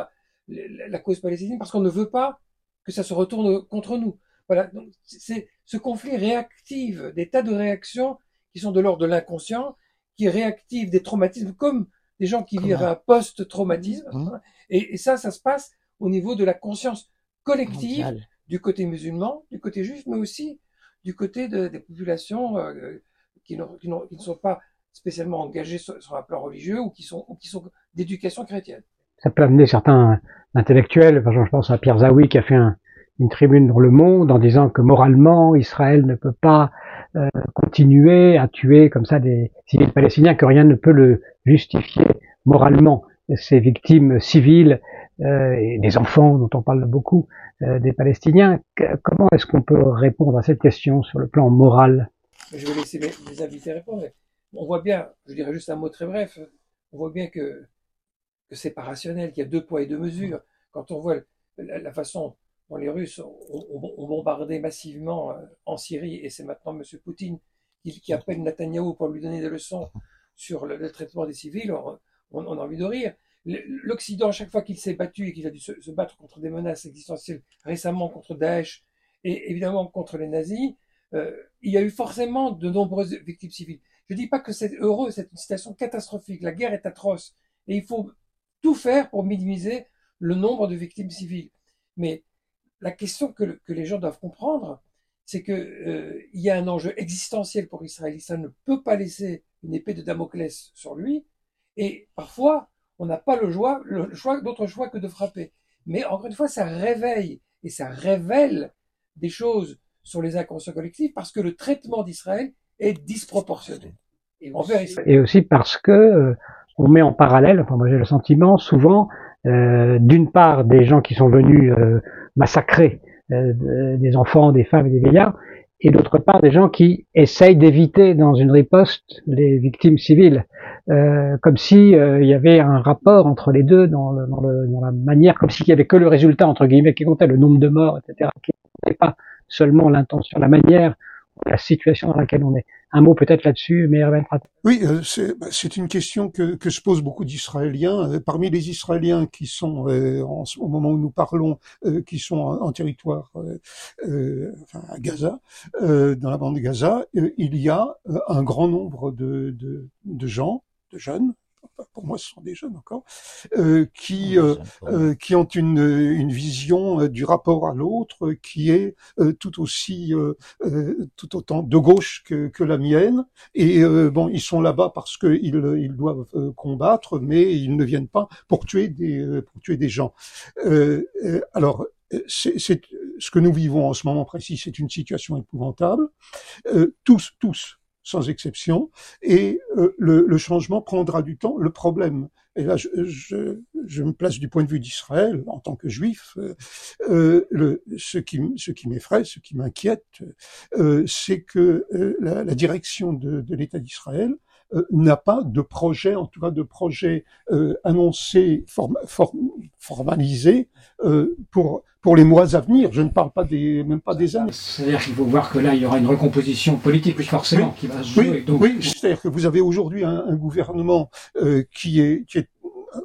A: la, cause palestinienne parce qu'on ne veut pas que ça se retourne contre nous. Voilà, donc c'est ce conflit réactive des tas de réactions qui sont de l'ordre de l'inconscient, qui réactivent des traumatismes comme des gens qui vivent un post-traumatisme. Mmh. Et, et, ça, ça se passe au niveau de la conscience collective Mondial. du côté musulman, du côté juif, mais aussi du côté de, des populations euh, qui, qui, qui, ne sont pas spécialement engagées sur, sur, un plan religieux ou qui sont, ou qui sont d'éducation chrétienne.
C: Ça peut amener certains intellectuels, par exemple, je pense à Pierre Zawi qui a fait un, une tribune dans Le Monde en disant que moralement Israël ne peut pas euh, continuer à tuer comme ça des civils palestiniens, que rien ne peut le justifier moralement. Ces victimes civiles euh, et des enfants dont on parle beaucoup euh, des Palestiniens, comment est-ce qu'on peut répondre à cette question sur le plan moral?
A: Je vais laisser les, invités répondre. On voit bien, je dirais juste un mot très bref, on voit bien que, que c'est pas rationnel, qu'il y a deux poids et deux mesures. Quand on voit la façon les Russes ont, bombardé massivement en Syrie, et c'est maintenant M. Poutine qui, appelle Netanyahou pour lui donner des leçons sur le, traitement des civils, on, a envie de rire. L'Occident, chaque fois qu'il s'est battu et qu'il a dû se, se, battre contre des menaces existentielles, récemment contre Daesh et évidemment contre les nazis, euh, il y a eu forcément de nombreuses victimes civiles. Je ne dis pas que c'est heureux, c'est une situation catastrophique. La guerre est atroce et il faut tout faire pour minimiser le nombre de victimes civiles. Mais la question que, que, les gens doivent comprendre, c'est que euh, il y a un enjeu existentiel pour Israël. Ça ne peut pas laisser une épée de Damoclès sur lui. Et parfois, on n'a pas le choix, le choix d'autre choix que de frapper. Mais encore une fois, ça réveille et ça révèle des choses sur les inconscients collectifs parce que le traitement d'Israël est disproportionné.
C: Et aussi, et aussi parce que euh, on met en parallèle, enfin moi j'ai le sentiment souvent, d'une part des gens qui sont venus euh, massacrer euh, des enfants, des femmes et des vieillards, et d'autre part des gens qui essayent d'éviter dans une riposte les victimes civiles, euh, comme si euh, il y avait un rapport entre les deux dans, le, dans, le, dans la manière, comme s'il y avait que le résultat entre guillemets qui comptait, le nombre de morts, etc., qui comptait pas seulement l'intention, la manière la situation dans laquelle on est. Un mot peut-être là-dessus, mais
D: Oui, euh, bah, c'est une question que, que se posent beaucoup d'Israéliens. Euh, parmi les Israéliens qui sont, euh, en, au moment où nous parlons, qui sont en, territoire enfin, à Gaza, dans la bande de Gaza, il y a un grand nombre de, de, de gens, de jeunes, pour moi ce sont des jeunes encore, euh, qui euh, euh, qui ont une, une vision euh, du rapport à l'autre qui est euh, tout aussi tout autant de gauche que, que la mienne. Et bon, ils sont là-bas parce qu'ils ils doivent combattre, mais ils ne viennent pas pour tuer des pour tuer des gens. alors c'est ce que nous vivons en ce moment précis, c'est une situation épouvantable. tous, tous, sans exception, et euh, le, le, changement prendra du temps. Le problème, et là je, je, je me place du point de vue d'Israël en tant que juif, euh, euh le, ce qui, ce qui m'effraie, ce qui m'inquiète, euh, c'est que la, la, direction de, de l'État d'Israël n'a pas de projet, en tout cas de projet annoncé, form, form, formalisé pour pour les mois à venir. Je ne parle pas des, même pas des années.
C: C'est-à-dire qu'il faut voir que là, il y aura une recomposition politique, forcément, qui va se
D: jouer. Oui, oui c'est-à-dire que vous avez aujourd'hui un, un, gouvernement euh, qui est, qui est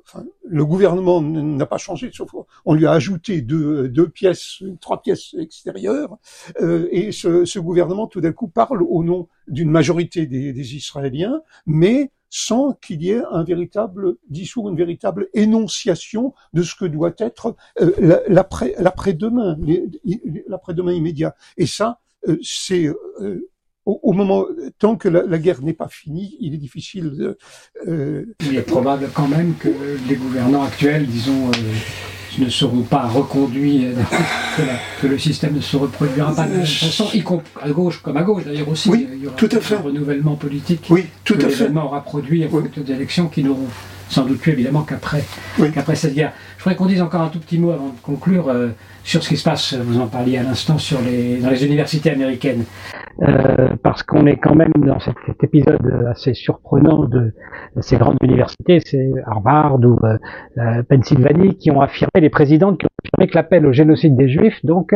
D: Enfin, le gouvernement n'a pas changé, sauf on lui a ajouté deux, deux pièces, trois pièces extérieures, euh, et ce, ce, gouvernement tout d'un coup parle au nom d'une majorité des, des Israéliens, mais sans qu'il y ait un véritable discours, une véritable énonciation de ce que doit être euh, l'après-demain, l'après-demain immédiat. Et ça, euh, c'est euh, au, moment tant que la, guerre n'est pas finie, il est difficile. De,
C: euh, il est probable quand même que les gouvernants actuels, disons ne seront pas reconduits, euh, que, le système ne se reproduira pas de la même façon, y compris à gauche comme à gauche d'ailleurs aussi.
D: Oui, il y aura
C: tout à fait. un renouvellement politique
D: oui, tout
C: que
D: l'événement
C: aura produit en oui. des élections qui n'auront sans doute plus évidemment qu'après qu'après cette guerre. Je voudrais qu'on dise encore un tout petit mot avant de conclure euh, sur ce qui se passe, vous en parliez à l'instant, sur les, dans les universités américaines. Euh, parce qu'on est quand même dans cet, épisode assez surprenant de, ces grandes universités, c'est Harvard ou euh, euh, Pennsylvanie, qui ont affirmé, les présidentes qui ont affirmé que l'appel au génocide des Juifs, donc,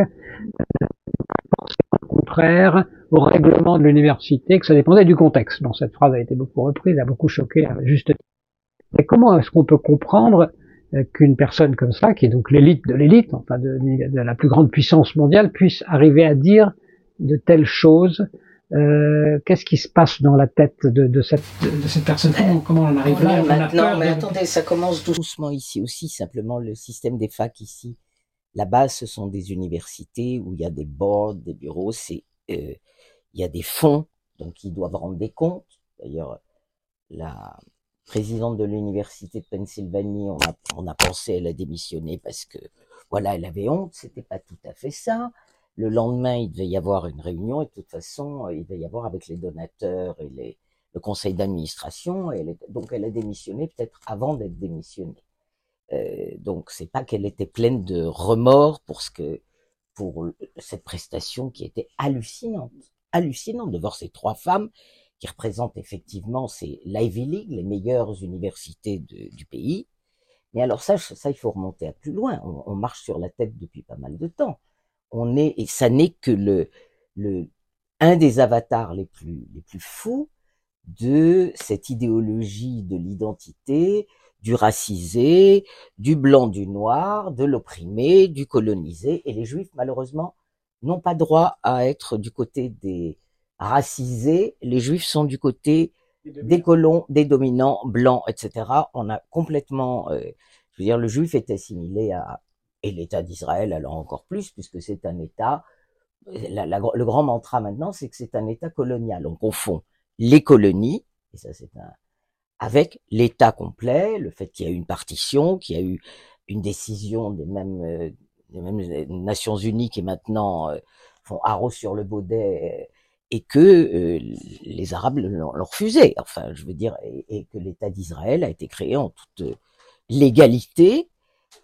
C: au contraire au règlement de l'université, que ça dépendait du contexte. Bon, cette phrase a été beaucoup reprise, a beaucoup choqué, juste mais comment est-ce qu'on peut comprendre euh, qu'une personne comme ça, qui est donc l'élite de l'élite, enfin de, de, la plus grande puissance mondiale, puisse arriver à dire de telles choses euh, Qu'est-ce qui se passe dans la tête de, de, cette, de cette personne? Comment, comment, on arrive là?
E: Maintenant, mais attendez, ça commence doucement ici aussi. Simplement, le système des facs ici, là-bas, ce sont des universités où il y a des boards, des bureaux, c'est euh, il y a des fonds, donc ils doivent rendre des comptes. D'ailleurs, la présidente de l'université de Pennsylvanie, on a, on a pensé elle a démissionné parce que voilà, elle avait honte, c'était pas tout à fait ça. Le lendemain, il devait y avoir une réunion et de toute façon, il devait y avoir avec les donateurs et le conseil d'administration. Donc, elle a démissionné peut-être avant d'être démissionnée. Euh, donc, c'est pas qu'elle était pleine de remords pour ce que pour cette prestation qui était hallucinante, hallucinante de voir ces trois femmes qui représente effectivement c'est l'Ivy League, les meilleures universités du pays. Mais alors ça, ça il faut remonter à plus loin. On, on, marche sur la tête depuis pas mal de temps. On est et ça n'est que le, le un des avatars les plus les plus fous de cette idéologie de l'identité, du racisé, du blanc, du noir, de l'opprimé, du colonisé. Et les juifs, malheureusement, n'ont pas droit à être du côté des, racisés, les juifs sont du côté des colons, des dominants blancs, etc. On a complètement, euh, je veux dire, le juif est assimilé à, et l'État d'Israël alors encore plus, puisque c'est un État, la, la, le grand mantra maintenant, c'est que c'est un État colonial. On confond les colonies, et ça c'est un, avec l'État complet, le fait qu'il y a eu une partition, qu'il y a eu une décision des mêmes, euh, des mêmes Nations Unies qui maintenant euh, font haro sur le baudet et que euh, les Arabes l'ont refusé. Enfin, je veux dire, et, que l'État d'Israël a été créé en toute légalité.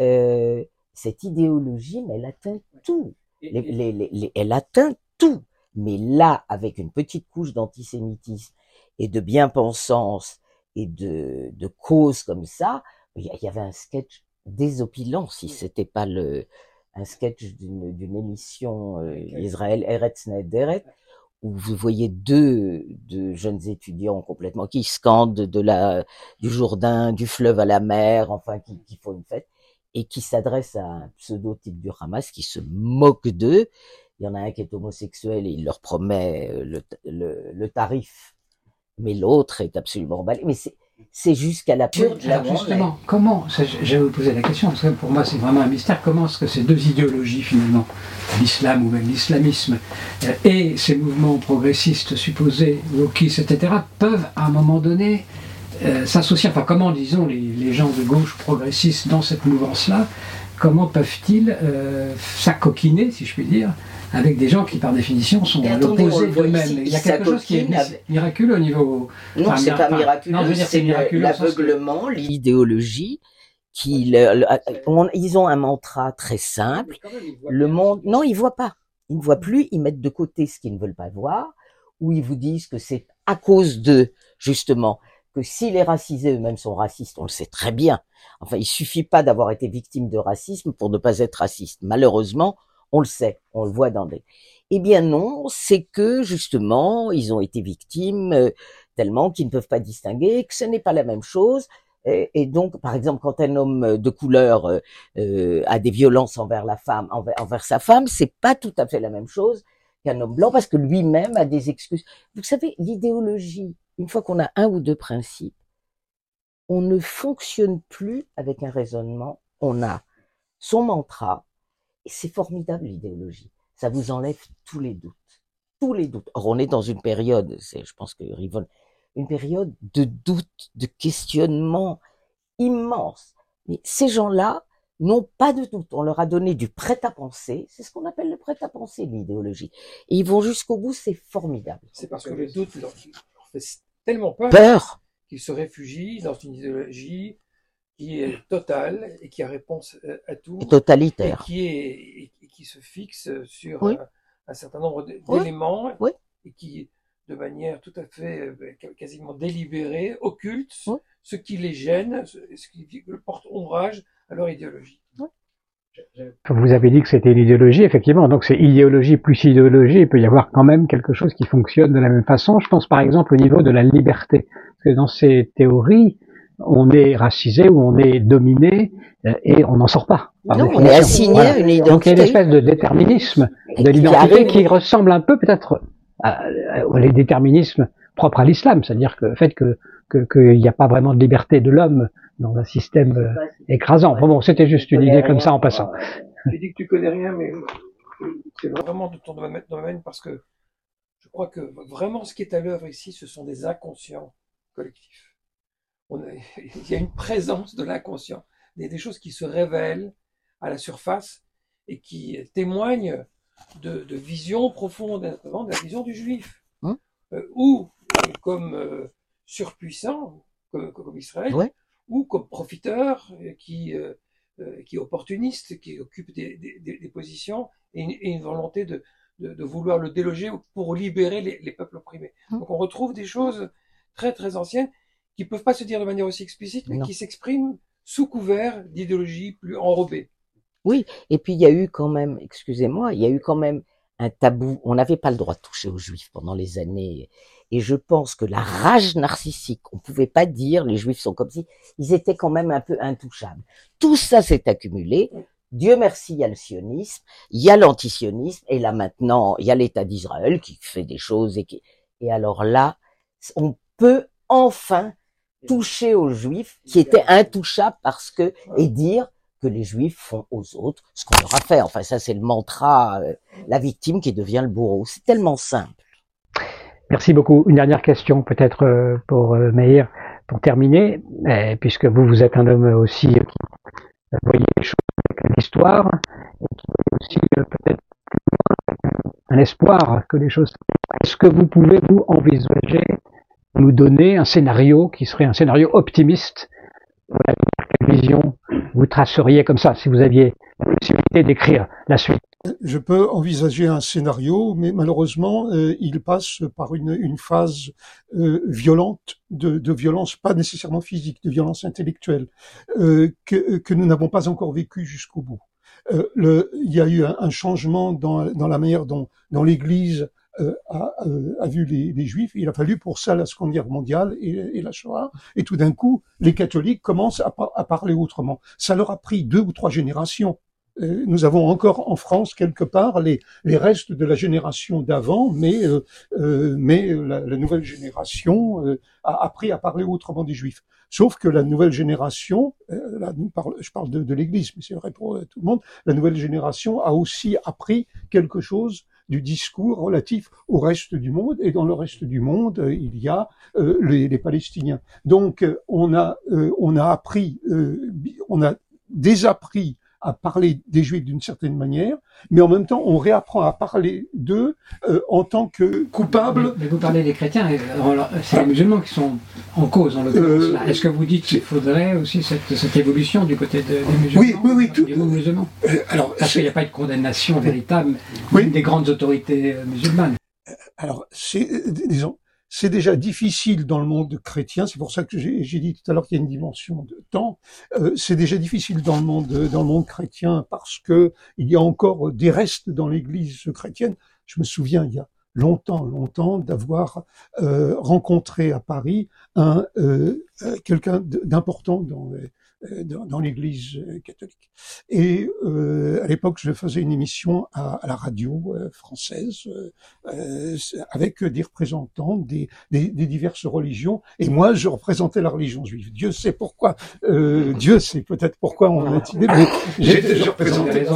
E: Euh, cette idéologie, mais elle atteint tout. Les, les, les, elle atteint tout. Mais là, avec une petite couche d'antisémitisme et de bien-pensance et de, de cause comme ça, il y avait un sketch désopilant si c'était pas le un sketch d'une émission euh, Israël Eretz Nederet où vous voyez deux, deux jeunes étudiants complètement qui scandent de la du Jourdain, du fleuve à la mer, enfin qui, qui font une fête et qui s'adressent à un pseudo-type du Hamas qui se moque d'eux. Il y en a un qui est homosexuel et il leur promet euh, le, le, le tarif, mais l'autre est absolument emballé. Mais c'est c'est jusqu'à la de la
C: Alors justement, comment, ça, j'allais vous poser la question, parce que pour moi c'est vraiment un mystère, comment est-ce que ces deux idéologies finalement, l'islam ou même l'islamisme, euh, et ces mouvements progressistes supposés, wokistes, etc., peuvent à un moment donné euh, s'associer, enfin comment disons les, les gens de gauche progressistes dans cette mouvance-là, comment peuvent-ils euh, s'acoquiner, si je puis dire, avec des gens qui, par définition, sont à l'opposé d'eux-mêmes. Il y a quelque chose qui est miraculeux au niveau.
E: Non,
C: enfin,
E: c'est pas miraculeux,
C: c'est
E: l'aveuglement, l'idéologie, qui, le- le- on- ils ont un mantra très simple. Le monde, non, ils voient pas. Ils ne voient plus. Ils mettent de côté ce qu'ils ne veulent pas voir, ou ils vous disent que c'est à cause d'eux, justement, que si les racisés eux-mêmes sont racistes, on le sait très bien. Enfin, il suffit pas d'avoir été victime de racisme pour ne pas être raciste. Malheureusement, on le sait, on le voit dans des. Eh bien non, c'est que justement, ils ont été victimes euh, tellement qu'ils ne peuvent pas distinguer, que ce n'est pas la même chose. Et, donc, par exemple, quand un homme de couleur euh, euh, a des violences envers la femme, envers, envers sa femme, c'est pas tout à fait la même chose qu'un homme blanc parce que lui-même a des excuses. Vous savez, l'idéologie, une fois qu'on a un ou deux principes, on ne fonctionne plus avec un raisonnement. On a son mantra, et c'est formidable l'idéologie. Ça vous enlève tous les doutes, tous les doutes. Or, on est dans une période, c'est, je pense que Rivon, une période de doute, de questionnement immense. Mais ces gens-là n'ont pas de doute. On leur a donné du prêt-à-penser. C'est ce qu'on appelle le prêt-à-penser, l'idéologie. Et ils vont jusqu'au bout, c'est formidable.
A: C'est parce que le doute leur, leur fait tellement peur
E: Peur.
A: qu'ils se réfugient dans une idéologie qui est totale et qui a réponse euh, à tout
E: et
A: et
E: totalitaire.
A: qui, est, et qui se fixe sur
E: Oui.
A: un, un certain nombre d'éléments
E: Oui.
A: et qui, de manière tout à fait euh, quasiment délibérée, occulte
E: Oui.
A: ce qui les gêne, ce, ce qui porte ombrage à leur idéologie.
C: Vous avez dit que c'était l'idéologie, effectivement. Donc c'est idéologie plus idéologie. Il peut y avoir quand même quelque chose qui fonctionne de la même façon. Je pense par exemple au niveau de la liberté. Parce que dans ces théories, on est racisé ou on est dominé euh, et on n'en sort pas.
E: Non, on est assigné
C: Voilà.
E: une
C: Donc il y a une
E: identité.
C: espèce de déterminisme de
E: qui
C: l'identité qui ressemble un peu peut-être à, à- les déterminismes propres à l'islam, c'est-à-dire que le fait que que- qu'il n'y a pas vraiment de liberté de l'homme dans un système euh, écrasant. Bon, bon, c'était juste une idée comme ça en passant.
A: Tu dis que tu connais rien, mais c'est vraiment de ton domaine, domaine parce que je crois que vraiment ce qui est à l'œuvre ici, ce sont des inconscients collectifs. On il y a une présence de l'inconscient, des, des choses qui se révèlent à la surface et qui témoignent de, de visions profondes, notamment de la vision du juif,
E: Hein
A: Euh, ou euh, comme euh, surpuissant, comme, comme Israël,
E: Ouais.
A: ou comme profiteur qui euh, qui est opportuniste, qui occupe des, des, des- des positions et une, et une volonté de, de, de vouloir le déloger pour libérer les, les peuples opprimés.
E: Hum.
A: Donc on retrouve des choses très très anciennes qui peuvent pas se dire de manière aussi explicite, mais
E: Non.
A: qui s'expriment sous couvert d'idéologies plus enrobées.
E: Et puis il y a eu quand même, excusez-moi, il y a eu quand même un tabou. On n'avait pas le droit de toucher aux juifs pendant les années. Et je pense que la rage narcissique, on pouvait pas dire les juifs sont comme si, ils étaient quand même un peu intouchables. Tout ça s'est accumulé. Dieu merci, il y a le sionisme, il y a l'antisionisme, et là maintenant, il y a l'État d'Israël qui fait des choses et qui, et alors là, on peut enfin toucher aux juifs qui étaient intouchables parce que, et dire que les juifs font aux autres ce qu'on leur a fait. Enfin, ça, c'est le mantra, euh, la victime qui devient le bourreau. C'est tellement simple.
C: Merci beaucoup. Une dernière question peut-être euh, pour euh, Meir, pour terminer, puisque vous, vous êtes un homme aussi qui voyez les choses avec l'histoire, et qui voyez aussi peut-être un espoir que les choses... Est-ce que vous pouvez, vous, envisager, nous donner un scénario qui serait un scénario optimiste pour Quelle vision vous traceriez comme ça, si vous aviez la possibilité d'écrire la suite
D: Je peux envisager un scénario, mais malheureusement, euh, il passe par une, phase euh, violente, de, violence, pas nécessairement physique, de violence intellectuelle, euh, que, nous n'avons pas encore vécu jusqu'au bout. Il y a eu un, changement dans, dans la manière dont, dont l'Église a, a, vu les, les, Juifs. Il a fallu pour ça la Seconde Guerre mondiale et, la Shoah. Et tout d'un coup, les catholiques commencent à, à parler autrement. Ça leur a pris deux ou trois générations euh, nous avons encore en France quelque part les, les restes de la génération d'avant, mais, euh, euh mais la, la, nouvelle génération euh, a appris à parler autrement des Juifs. Sauf que la nouvelle génération, là, je parle de, de l'Église, mais c'est vrai pour tout le monde, la nouvelle génération a aussi appris quelque chose du discours relatif au reste du monde, et dans le reste du monde, il y a les, les, Palestiniens. Donc, on a, on a appris, on a désappris à parler des Juifs d'une certaine manière, mais en même temps, on réapprend à parler d'eux euh, en tant que coupables.
C: Mais, vous parlez des chrétiens, c'est les musulmans qui sont en cause en l'occurrence. Euh, Est-ce que vous dites qu'il faudrait aussi cette, cette, évolution du côté des musulmans?
D: Oui, oui, oui. Tout,
C: du musulman euh, alors, Parce qu'il n'y a pas de condamnation véritable oui. des grandes autorités musulmanes.
D: Alors, c'est, disons, c'est déjà difficile dans le monde chrétien, c'est pour ça que j'ai dit tout à l'heure qu'il y a une dimension de temps. Euh, c'est déjà difficile dans le monde dans le monde chrétien parce que il y a encore des restes dans l'Église chrétienne. Je me souviens il y a longtemps, longtemps d'avoir euh, rencontré à Paris un euh, euh quelqu'un d'important dans les, dans, dans l'Église euh, catholique. Et euh, à l'époque, je faisais une émission à, à la radio euh, française euh, avec des représentants des, des, des, diverses religions. Et moi, je représentais la religion juive. Dieu sait pourquoi. Dieu sait peut-être pourquoi on a idée, mais j'étais je représentais.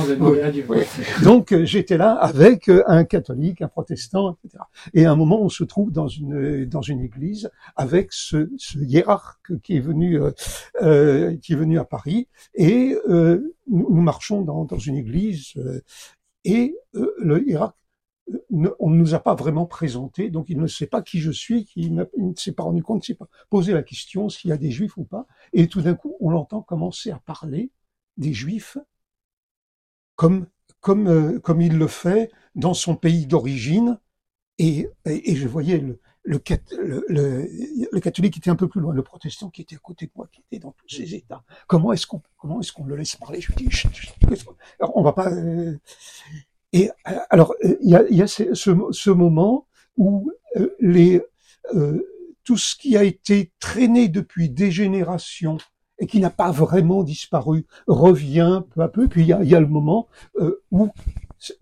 D: Donc j'étais là avec un catholique, un protestant, etc. Et à un moment, on se trouve dans une dans une église avec ce, ce hiérarque qui est venu euh, qui venu à Paris et euh, nous, marchons dans, dans une église euh, et euh, le Irak ne, on ne nous a pas vraiment présenté, donc il ne sait pas qui je suis, il, ne s'est pas rendu compte, il ne s'est pas posé la question s'il y a des juifs ou pas, et tout d'un coup on l'entend commencer à parler des juifs comme comme comme il le fait dans son pays d'origine, et, et, je voyais le, le, le, le, catholique était un peu plus loin, le protestant qui était à côté de moi, qui était dans tous ces états. Comment est-ce qu'on comment est-ce qu'on le laisse parler? Je dis, alors on va pas. Euh, et alors il y a, y a ce, ce, moment où euh, les euh, tout ce qui a été traîné depuis des générations et qui n'a pas vraiment disparu revient peu à peu. Puis il y a, y a le moment euh, où,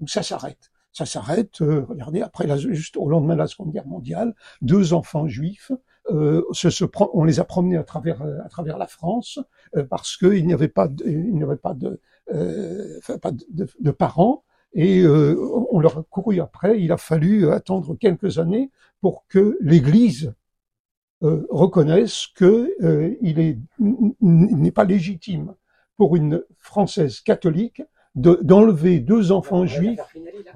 D: où ça s'arrête ça s'arrête. Euh, regardez, après, la, juste au lendemain de la Seconde Guerre mondiale, deux enfants juifs euh, se, se, on les a promenés à travers à travers la France euh, parce qu'il n'y avait pas de, il n'y avait pas de euh, pas de, de, de, parents et euh, on leur a couru après. Il a fallu attendre quelques années pour que l'Église euh, reconnaisse que il est n'est pas légitime pour une française catholique d'enlever deux enfants juifs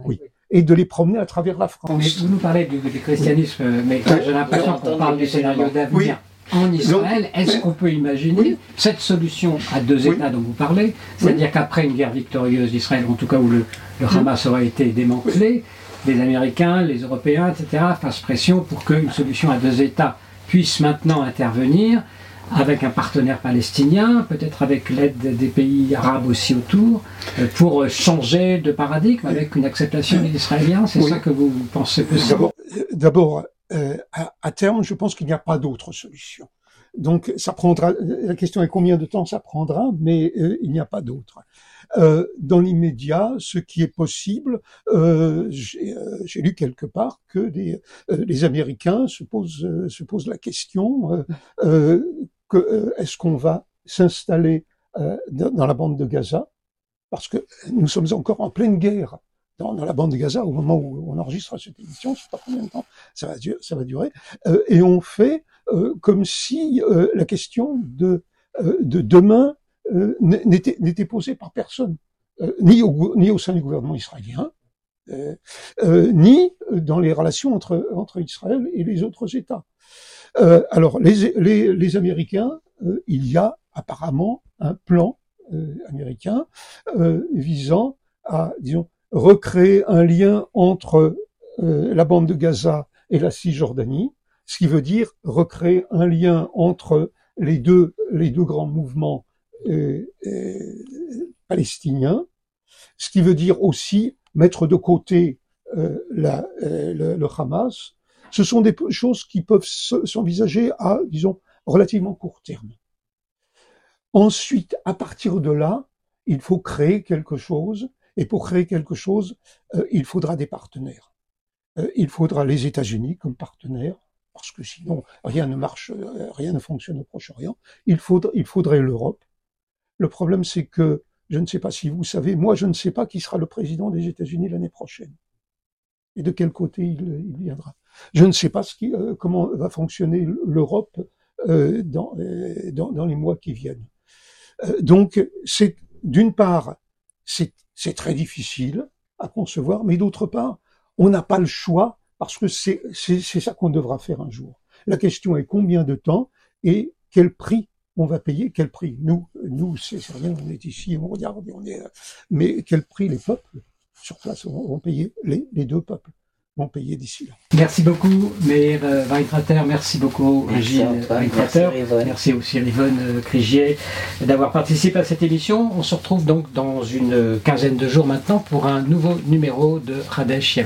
D: oui, et de les promener à travers la France.
C: vous nous parlez du, du christianisme, mais j'ai l'impression qu'on parle du scénario d'avenir. En Israël, est-ce qu'on peut imaginer cette solution à deux États dont vous parlez, c'est-à-dire qu'après une guerre victorieuse d'Israël, en tout cas où le, le Hamas aurait été démantelé, les Américains, les Européens, etc., fassent pression pour qu'une solution à deux États puisse maintenant intervenir avec un partenaire palestinien, peut-être avec l'aide des pays arabes aussi autour, euh, pour changer de paradigme avec une acceptation des Israéliens C'est ça que vous pensez possible
D: D'abord, euh, à, à, terme, je pense qu'il n'y a pas d'autre solution. Donc, ça prendra. La question est combien de temps ça prendra, mais euh, il n'y a pas d'autre. Euh, dans l'immédiat, ce qui est possible, euh, j'ai lu quelque part que les, les Américains se posent, se posent la question euh, est-ce qu'on va s'installer euh, dans la bande de Gaza? Parce que nous sommes encore en pleine guerre dans, la bande de Gaza au moment où on enregistre cette émission. Je sais pas combien de temps ça va, durer. Euh, et on fait comme si la question de, de demain n'était posée par personne, ni au, ni au sein du gouvernement israélien, ni dans les relations entre, entre Israël et les autres États. Euh, alors, les, Américains, euh, il y a apparemment un plan euh, américain visant à, disons, recréer un lien entre la bande de Gaza et la Cisjordanie, ce qui veut dire recréer un lien entre les deux, les deux grands mouvements palestiniens, ce qui veut dire aussi mettre de côté le, Hamas, ce sont des choses qui peuvent s'envisager à, disons, relativement court terme. Ensuite, à partir de là, il faut créer quelque chose, et pour créer quelque chose, euh, il faudra des partenaires. Euh, il faudra les États-Unis comme partenaires, parce que sinon rien ne marche, euh, rien ne fonctionne au Proche-Orient. Il, faudra, il faudrait l'Europe. Le problème, c'est que je ne sais pas si vous savez, moi je ne sais pas qui sera le président des États-Unis l'année prochaine et de quel côté il viendra. Je ne sais pas qui, comment va fonctionner l'Europe euh, dans, dans, dans, les mois qui viennent. Euh, donc, c'est d'une part, c'est très difficile à concevoir, mais d'autre part, on n'a pas le choix parce que c'est ça qu'on devra faire un jour. La question est combien de temps et quel prix on va payer, quel prix. Nous, nous, c'est rien, on est ici, on regarde, on est, mais quel prix les peuples sur place vont payer, les deux peuples vont payer d'ici là.
F: Merci beaucoup, Meir euh, Weintrater, merci beaucoup, Régine Weintrater. Merci, aussi, Rivonne euh, Crigier, d'avoir participé à cette émission. On se retrouve donc dans une quinzaine de jours maintenant pour un nouveau numéro de Radesh